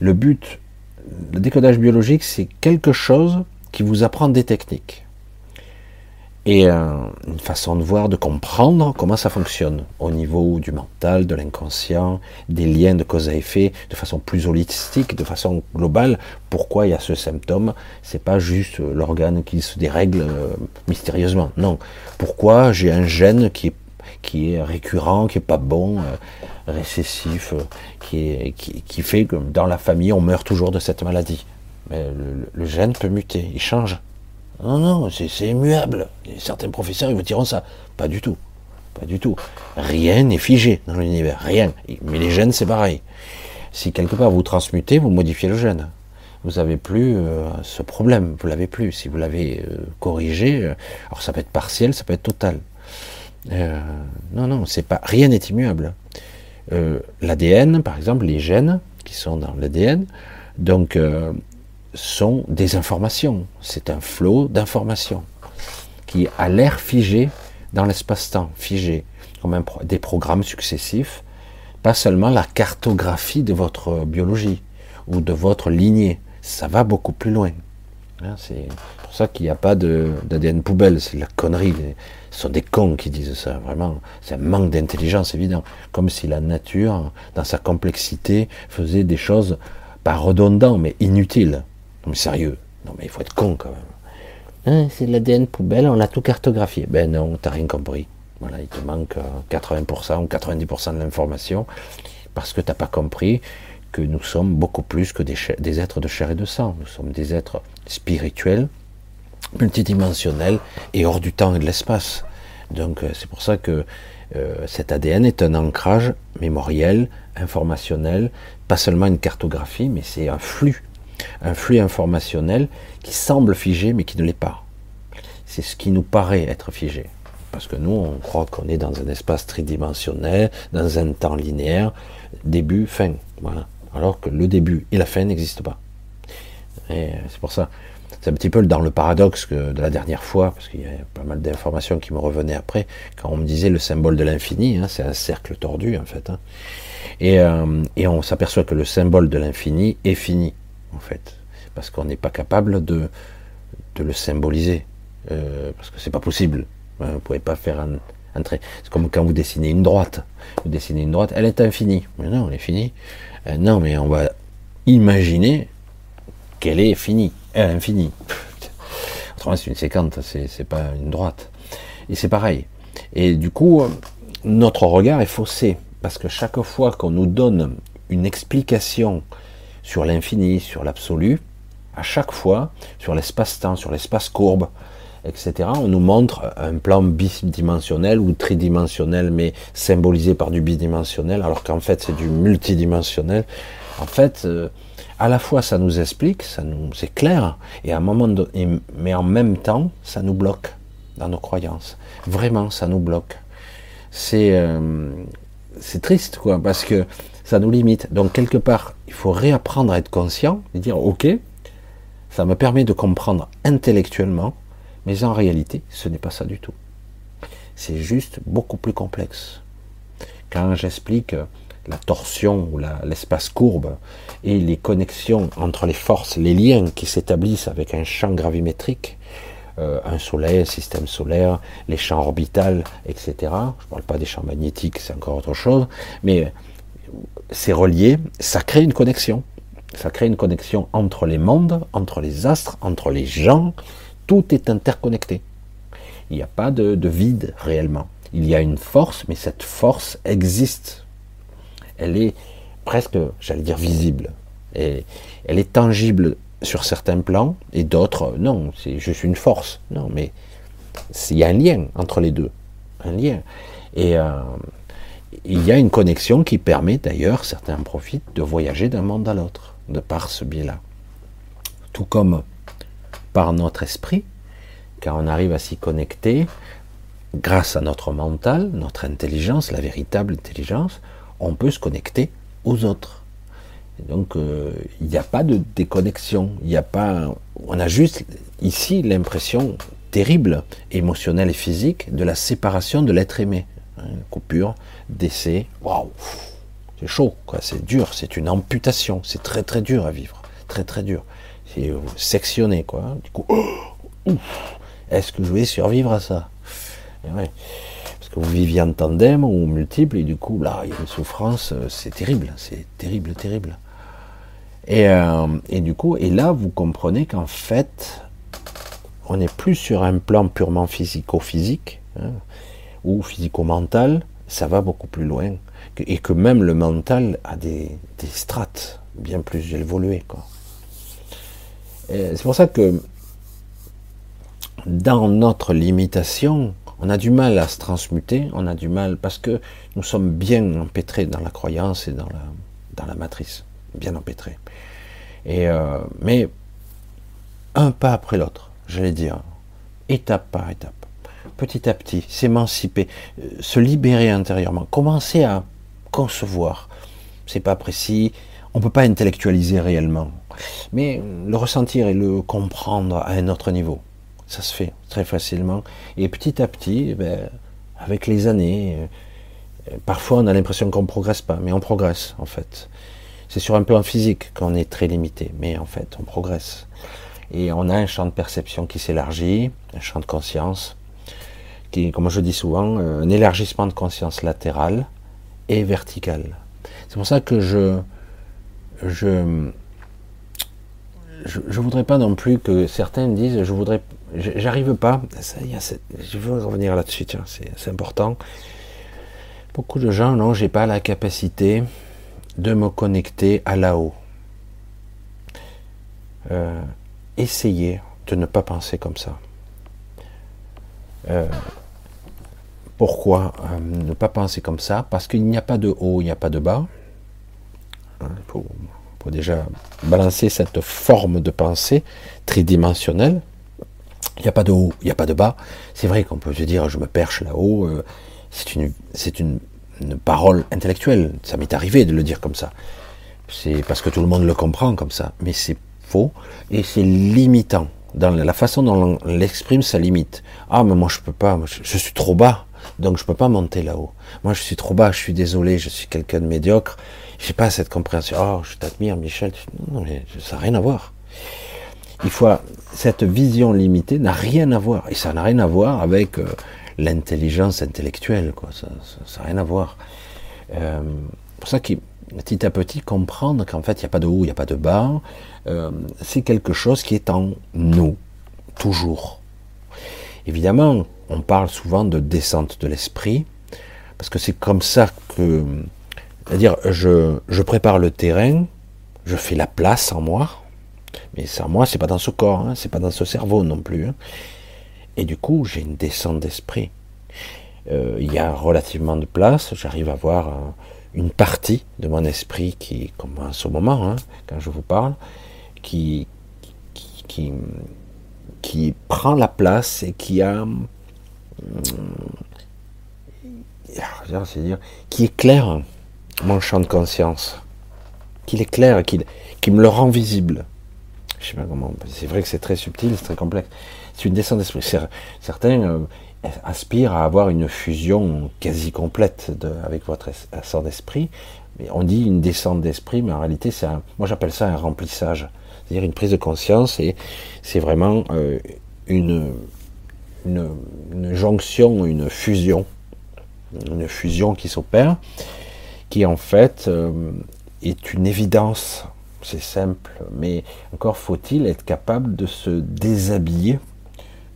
S1: Le but, le décodage biologique, c'est quelque chose qui vous apprend des techniques et euh, une façon de voir, de comprendre comment ça fonctionne au niveau du mental, de l'inconscient, des liens de cause à effet, de façon plus holistique, de façon globale. Pourquoi il y a ce symptôme C'est pas juste l'organe qui se dérègle euh, mystérieusement. Non. Pourquoi j'ai un gène qui est récurrent, qui est pas bon, euh, récessif, qui, fait que dans la famille on meurt toujours de cette maladie. Mais le, gène peut muter, il change. Non, non, c'est immuable. certains professeurs, ils vous diront ça. Pas du tout. Pas du tout. Rien n'est figé dans l'univers. Rien. Mais les gènes, c'est pareil. Si quelque part vous transmutez, vous modifiez le gène. Vous n'avez plus euh, ce problème. Vous l'avez plus. Si vous l'avez euh, corrigé, euh, alors ça peut être partiel, ça peut être total. non, non, c'est pas. Rien n'est immuable. L'ADN, par exemple, les gènes qui sont dans l'ADN, donc sont des informations. C'est un flot d'informations qui a l'air figé dans l'espace-temps, figé, comme des programmes successifs, pas seulement la cartographie de votre biologie ou de votre lignée. Ça va beaucoup plus loin. Hein, c'est pour ça qu'il n'y a pas d'ADN poubelle, c'est la connerie. Ce sont des cons qui disent ça, vraiment. C'est un manque d'intelligence évident. Comme si la nature, dans sa complexité, faisait des choses pas redondantes, mais inutiles. Mais sérieux, non mais il faut être con quand même. Hein, c'est l'ADN poubelle, on l'a tout cartographié. Ben non, t'as rien compris. Voilà, il te manque 80% euh, ou 90% de l'information parce que t'as pas compris que nous sommes beaucoup plus que des, des, êtres de chair et de sang. Nous sommes des êtres spirituels, multidimensionnels et hors du temps et de l'espace. Donc euh, c'est pour ça que euh, cet ADN est un ancrage mémoriel, informationnel, pas seulement une cartographie, mais c'est un flux un flux informationnel qui semble figé mais qui ne l'est pas. C'est ce qui nous paraît être figé. Parce que nous, on croit qu'on est dans un espace tridimensionnel, dans un temps linéaire, début, fin. Voilà. Alors que le début et la fin n'existent pas. Et c'est pour ça. C'est un petit peu dans le paradoxe de la dernière fois, parce qu'il y a pas mal d'informations qui me revenaient après, quand on me disait le symbole de l'infini, hein, c'est un cercle tordu en fait. Hein. Euh, et on s'aperçoit que le symbole de l'infini est fini en fait, parce qu'on n'est pas capable de, de le symboliser, euh, parce que c'est pas possible. Hein, vous ne pouvez pas faire un, trait. C'est comme quand vous dessinez une droite. Vous dessinez une droite, elle est infinie. Mais non, elle est finie. Euh, non, mais on va imaginer qu'elle est finie, elle est infinie. Autrement, c'est une séquente, c'est pas une droite. Et c'est pareil. Et du coup, notre regard est faussé, parce que chaque fois qu'on nous donne une explication sur l'infini, sur l'absolu, à chaque fois, sur l'espace-temps, sur l'espace courbe, etc., on nous montre un plan bidimensionnel ou tridimensionnel, mais symbolisé par du bidimensionnel, alors qu'en fait c'est du multidimensionnel. En fait, euh, à la fois ça nous explique, ça nous, clair, et à un moment donné, mais en même temps, ça nous bloque dans nos croyances. Vraiment, ça nous bloque. C'est euh, c'est triste, quoi, parce que Ça nous limite. Donc quelque part, il faut réapprendre à être conscient et dire ok, ça me permet de comprendre intellectuellement, mais en réalité, ce n'est pas ça du tout. C'est juste beaucoup plus complexe. Quand j'explique la torsion ou l'espace courbe et les connexions entre les forces, les liens qui s'établissent avec un champ gravimétrique, euh, un soleil, un système solaire, les champs orbitales, etc. Je ne parle pas des champs magnétiques, c'est encore autre chose, mais c'est relié, ça crée une connexion. Ça crée une connexion entre les mondes, entre les astres, entre les gens. Tout est interconnecté. Il n'y a pas de, de vide réellement. Il y a une force, mais cette force existe. Elle est presque, j'allais dire, visible. Et elle est tangible sur certains plans et d'autres, non, c'est juste une force. Non, mais il y a un lien entre les deux. Un lien. Et euh, il y a une connexion qui permet d'ailleurs, certains en profitent, de voyager d'un monde à l'autre, de par ce biais-là. Tout comme par notre esprit, car on arrive à s'y connecter grâce à notre mental, notre intelligence, la véritable intelligence, on peut se connecter aux autres donc euh, il n'y a pas de déconnexion, il n'y a pas, on a juste ici l'impression terrible, émotionnelle et physique, de la séparation de l'être aimé. Coupure, décès, waouh, c'est chaud, quoi, c'est dur, c'est une amputation, c'est très très dur à vivre, très très dur. C'est sectionné, quoi. Du coup, est-ce que je vais survivre à ça? Parce que vous viviez en tandem ou multiple, et du coup, là, il y a une souffrance, euh, c'est terrible, c'est terrible, terrible. Euh, et, du coup, et là, vous comprenez qu'en fait, on n'est plus sur un plan purement physico-physique hein, ou physico-mental, ça va beaucoup plus loin. Et que même le mental a des, strates bien plus évoluées. C'est pour ça que dans notre limitation, on a du mal à se transmuter, on a du mal parce que nous sommes bien empêtrés dans la croyance et dans la, matrice, bien empêtrés. Euh, mais un pas après l'autre, j'allais dire, étape par étape, petit à petit, s'émanciper, euh, se libérer intérieurement, commencer à concevoir. C'est pas précis, on peut pas intellectualiser réellement, mais le ressentir et le comprendre à un autre niveau, ça se fait très facilement. Et petit à petit, eh ben, avec les années, euh, parfois on a l'impression qu'on ne progresse pas, mais on progresse en fait. C'est sur un plan physique qu'on est très limité, mais en fait, on progresse. Et on a un champ de perception qui s'élargit, un champ de conscience, comme je dis souvent, euh, un élargissement de conscience latéral et vertical. C'est pour ça que je, je, je, voudrais pas non plus que certains disent, je voudrais, j'arrive pas. Ça, y a, je veux revenir là-dessus, c'est important. Beaucoup de gens, non, j'ai pas la capacité de me connecter à là-haut. Euh, essayez de ne pas penser comme ça. Euh, pourquoi euh, ne pas penser comme ça? Parce qu'il n'y a pas de haut, il n'y a pas de bas. Il faut, déjà balancer cette forme de pensée tridimensionnelle. Il n'y a pas de haut, il n'y a pas de bas. C'est vrai qu'on peut se dire je me perche là-haut. c'est une, c'est une une parole intellectuelle. Ça m'est arrivé de le dire comme ça. C'est parce que tout le monde le comprend comme ça. Mais c'est faux et c'est limitant. Dans la façon dont on l'exprime, ça limite. Ah, mais moi je peux pas, je, suis trop bas, donc je peux pas monter là-haut. Moi je suis trop bas, je suis désolé, je suis quelqu'un de médiocre. J'ai pas cette compréhension. Oh, je t'admire, Michel. Non, mais ça n'a rien à voir. Il faut cette vision limitée n'a rien à voir et ça n'a rien à voir avec euh, l'intelligence intellectuelle, quoi. Ça n'a rien à voir. Euh, pour ça qu'il petit à petit comprendre qu'en fait il n'y a pas de haut, il n'y a pas de bas. Euh, c'est quelque chose qui est en nous, toujours. Évidemment, on parle souvent de descente de l'esprit, parce que c'est comme ça que, c'est-à-dire, je, je prépare le terrain, je fais la place en moi, mais sans moi, c'est pas dans ce corps, hein, c'est pas dans ce cerveau non plus. Hein. Et du coup, j'ai une descente d'esprit. Euh, il y a relativement de place, j'arrive à voir une partie de mon esprit qui commence au moment, hein, quand je vous parle, qui, qui, qui, prend la place et qui a... Qui éclaire mon champ de conscience, qu'il est clair, qu'il me le rend visible. Je sais pas comment. C'est vrai que c'est très subtil, c'est très complexe. C'est une descente d'esprit. Certains euh, aspirent à avoir une fusion quasi complète avec votre essor d'esprit. On dit une descente d'esprit, mais en réalité, c'est moi j'appelle ça un remplissage. C'est-à-dire une prise de conscience et c'est vraiment euh, une, une, jonction, une fusion, une fusion qui s'opère, qui en fait euh, est une évidence. C'est simple, mais encore faut-il être capable de se déshabiller,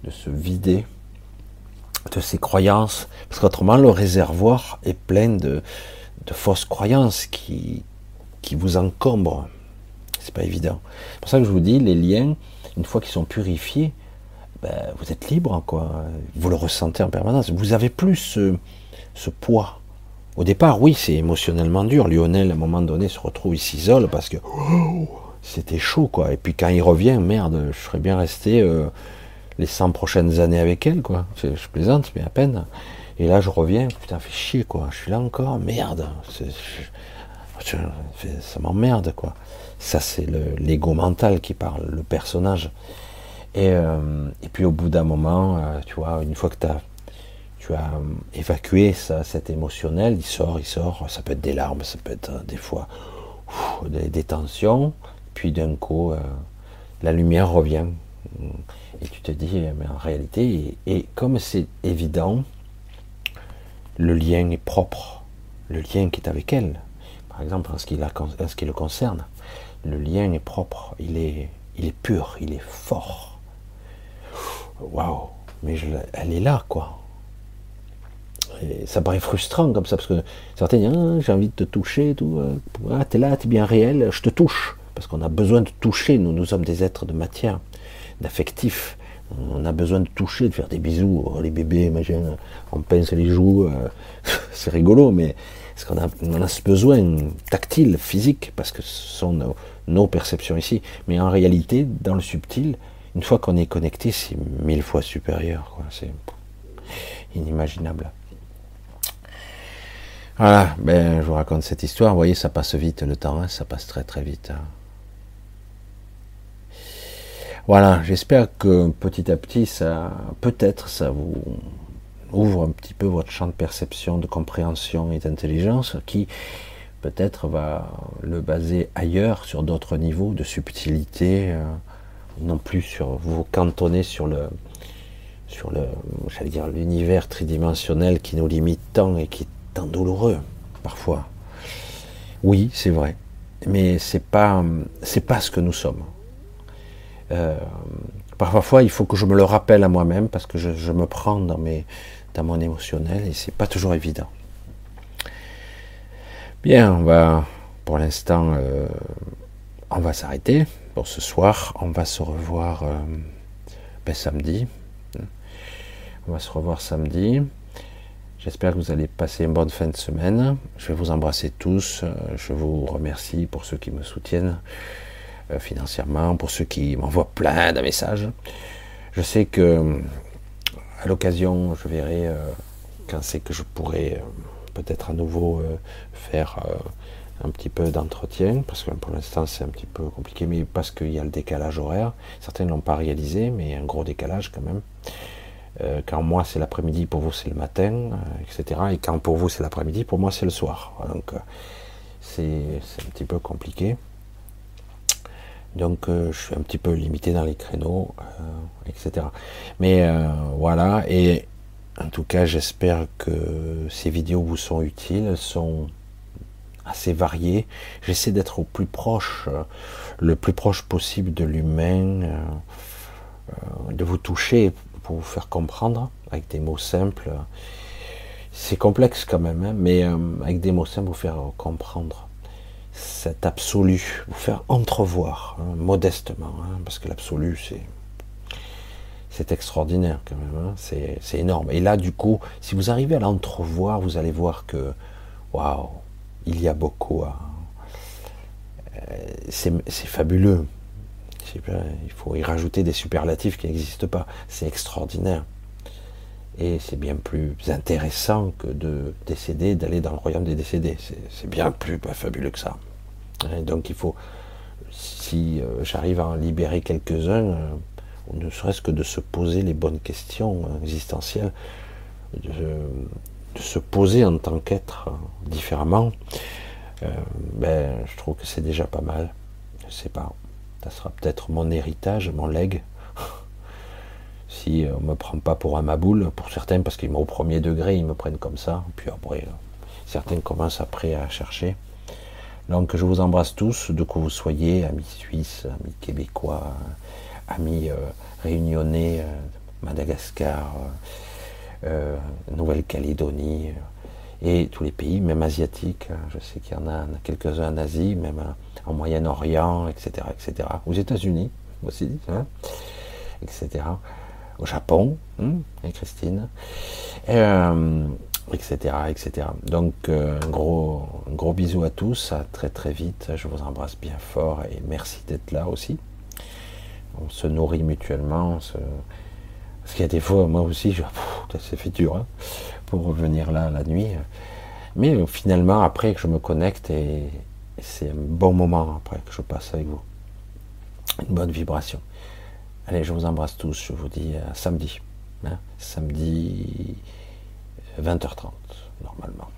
S1: de se vider de ses croyances, parce qu'autrement le réservoir est plein de, de fausses croyances qui, qui vous encombrent. C'est pas évident. C'est pour ça que je vous dis, les liens, une fois qu'ils sont purifiés, ben, vous êtes libre, quoi. Vous le ressentez en permanence. Vous avez plus ce, poids. Au départ, oui, c'est émotionnellement dur. Lionel, à un moment donné, se retrouve, il s'isole parce que c'était chaud, quoi. Et puis quand il revient, merde, je serais bien resté euh, les 100 prochaines années avec elle, quoi. Je, plaisante, mais à peine. Et là, je reviens, putain, fait chier, quoi. Je suis là encore, merde. ça m'emmerde, quoi. Ça, c'est l'ego mental qui parle, le personnage. Et, euh, et puis au bout d'un moment, euh, tu vois, une fois que as, tu as euh, évacué ça, cet émotionnel, il sort, il sort, ça peut être des larmes, ça peut être des fois des, tensions, puis d'un coup, la lumière revient. Et tu te dis, mais en réalité, et, comme c'est évident, le lien est propre, le lien qui est avec elle, par exemple en ce qui, en ce qui le concerne, le lien est propre, il est, il est pur, il est fort. Waouh, mais elle est là, quoi. Ça paraît frustrant comme ça, parce que certains disent ah, j'ai envie de te toucher, tout. Euh, ah, t'es là, t'es bien réel, je te touche. Parce qu'on a besoin de toucher, nous, nous sommes des êtres de matière, d'affectif. On a besoin de toucher, de faire des bisous. Oh, les bébés, imagine, on pince les joues, euh, c'est rigolo, mais parce qu'on a, on a ce besoin tactile, physique, parce que ce sont nos perceptions ici. Mais en réalité, dans le subtil, une fois qu'on est connecté, c'est mille fois supérieur. C'est inimaginable. Voilà, ben, je vous raconte cette histoire. Vous voyez, ça passe vite le temps, hein, ça passe très très vite. Hein. Voilà, j'espère que petit à petit, ça, peut-être, ça vous ouvre un petit peu votre champ de perception, de compréhension et d'intelligence, qui peut-être va le baser ailleurs, sur d'autres niveaux de subtilité, euh, non plus sur vous cantonner sur le sur le j'allais dire l'univers tridimensionnel qui nous limite tant et qui est tant douloureux parfois. Oui, c'est vrai, mais c'est pas pas ce que nous sommes. Euh, parfois, il faut que je me le rappelle à moi-même parce que je, me prends dans mes dans mon émotionnel et c'est pas toujours évident. Bien, on va pour l'instant euh, on va s'arrêter ce soir. On va se revoir euh, ben, samedi. On va se revoir samedi. J'espère que vous allez passer une bonne fin de semaine. Je vais vous embrasser tous. Je vous remercie pour ceux qui me soutiennent euh, financièrement, pour ceux qui m'envoient plein de messages. Je sais que à l'occasion, je verrai euh, quand c'est que je pourrai peut-être à nouveau faire un petit peu d'entretien, parce que pour l'instant c'est un petit peu compliqué, mais parce qu'il y a le décalage horaire. Certains ne l'ont pas réalisé, mais un gros décalage quand même. Euh, quand moi c'est l'après-midi, pour vous c'est le matin, euh, etc. Et quand pour vous c'est l'après-midi, pour moi c'est le soir. Donc euh, c'est un petit peu compliqué. Donc je suis un petit peu limité dans les créneaux, etc. Mais voilà, et en tout cas j'espère que ces vidéos vous sont utiles, sont assez varié. J'essaie d'être au plus proche, euh, le plus proche possible de l'humain, euh, euh, de vous toucher pour vous faire comprendre avec des mots simples. C'est complexe quand même, hein, mais avec des mots simples, vous faire comprendre cet absolu, vous faire entrevoir hein, modestement, hein, parce que l'absolu, c'est c'est extraordinaire quand même, c'est énorme. Et là, du coup, si vous arrivez à l'entrevoir, vous allez voir que, waouh, il y a beaucoup à. Euh, c'est fabuleux. Il faut y rajouter des superlatifs qui n'existent pas. C'est extraordinaire. Et c'est bien plus intéressant que de décéder, d'aller dans le royaume des décédés. C'est bien plus fabuleux que ça. donc il faut, si euh, j'arrive à en libérer quelques-uns, euh, ne serait-ce que de se poser les bonnes questions existentielles, se poser en tant qu'être différemment, euh, ben, je trouve que c'est déjà pas mal. Je sais pas. Ça sera peut-être mon héritage, mon legs. si on me prend pas pour un maboule, pour certains, parce qu'ils m'ont au premier degré, ils me prennent comme ça. Puis après, certains commencent après à chercher. Donc je vous embrasse tous, de que vous soyez, amis suisses, amis québécois, amis euh, réunionnais, euh, Madagascar, euh, Nouvelle-Calédonie, et tous les pays, même asiatiques. Je sais qu'il y en a quelques-uns en Asie, même en Moyen-Orient, etc., etc. Aux États-Unis aussi, hein, etc. Au Japon, hein, et Christine etc., etc. Donc euh, un, gros, un gros bisou à tous, à très très vite, je vous embrasse bien fort et merci d'être là aussi. On se nourrit mutuellement, parce qu'il y a des fois, moi aussi, je... c'est fait dur hein, pour revenir là la nuit. Mais euh, finalement, après que je me connecte, et, c'est un bon moment après que je passe avec vous. Une bonne vibration. Allez, je vous embrasse tous, je vous dis à samedi. Hein, samedi 20h30, normalement.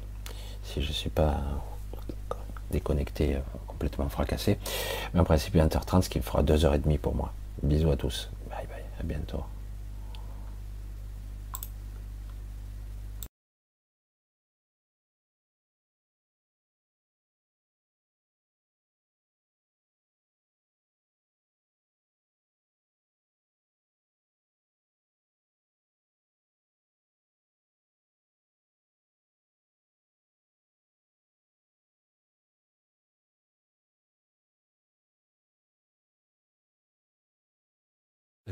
S1: Si je ne suis pas déconnecté, euh, complètement fracassé. Mais en principe, 20h30, ce qui me fera 2h30 pour moi. Bisous à tous. Bye bye. À bientôt.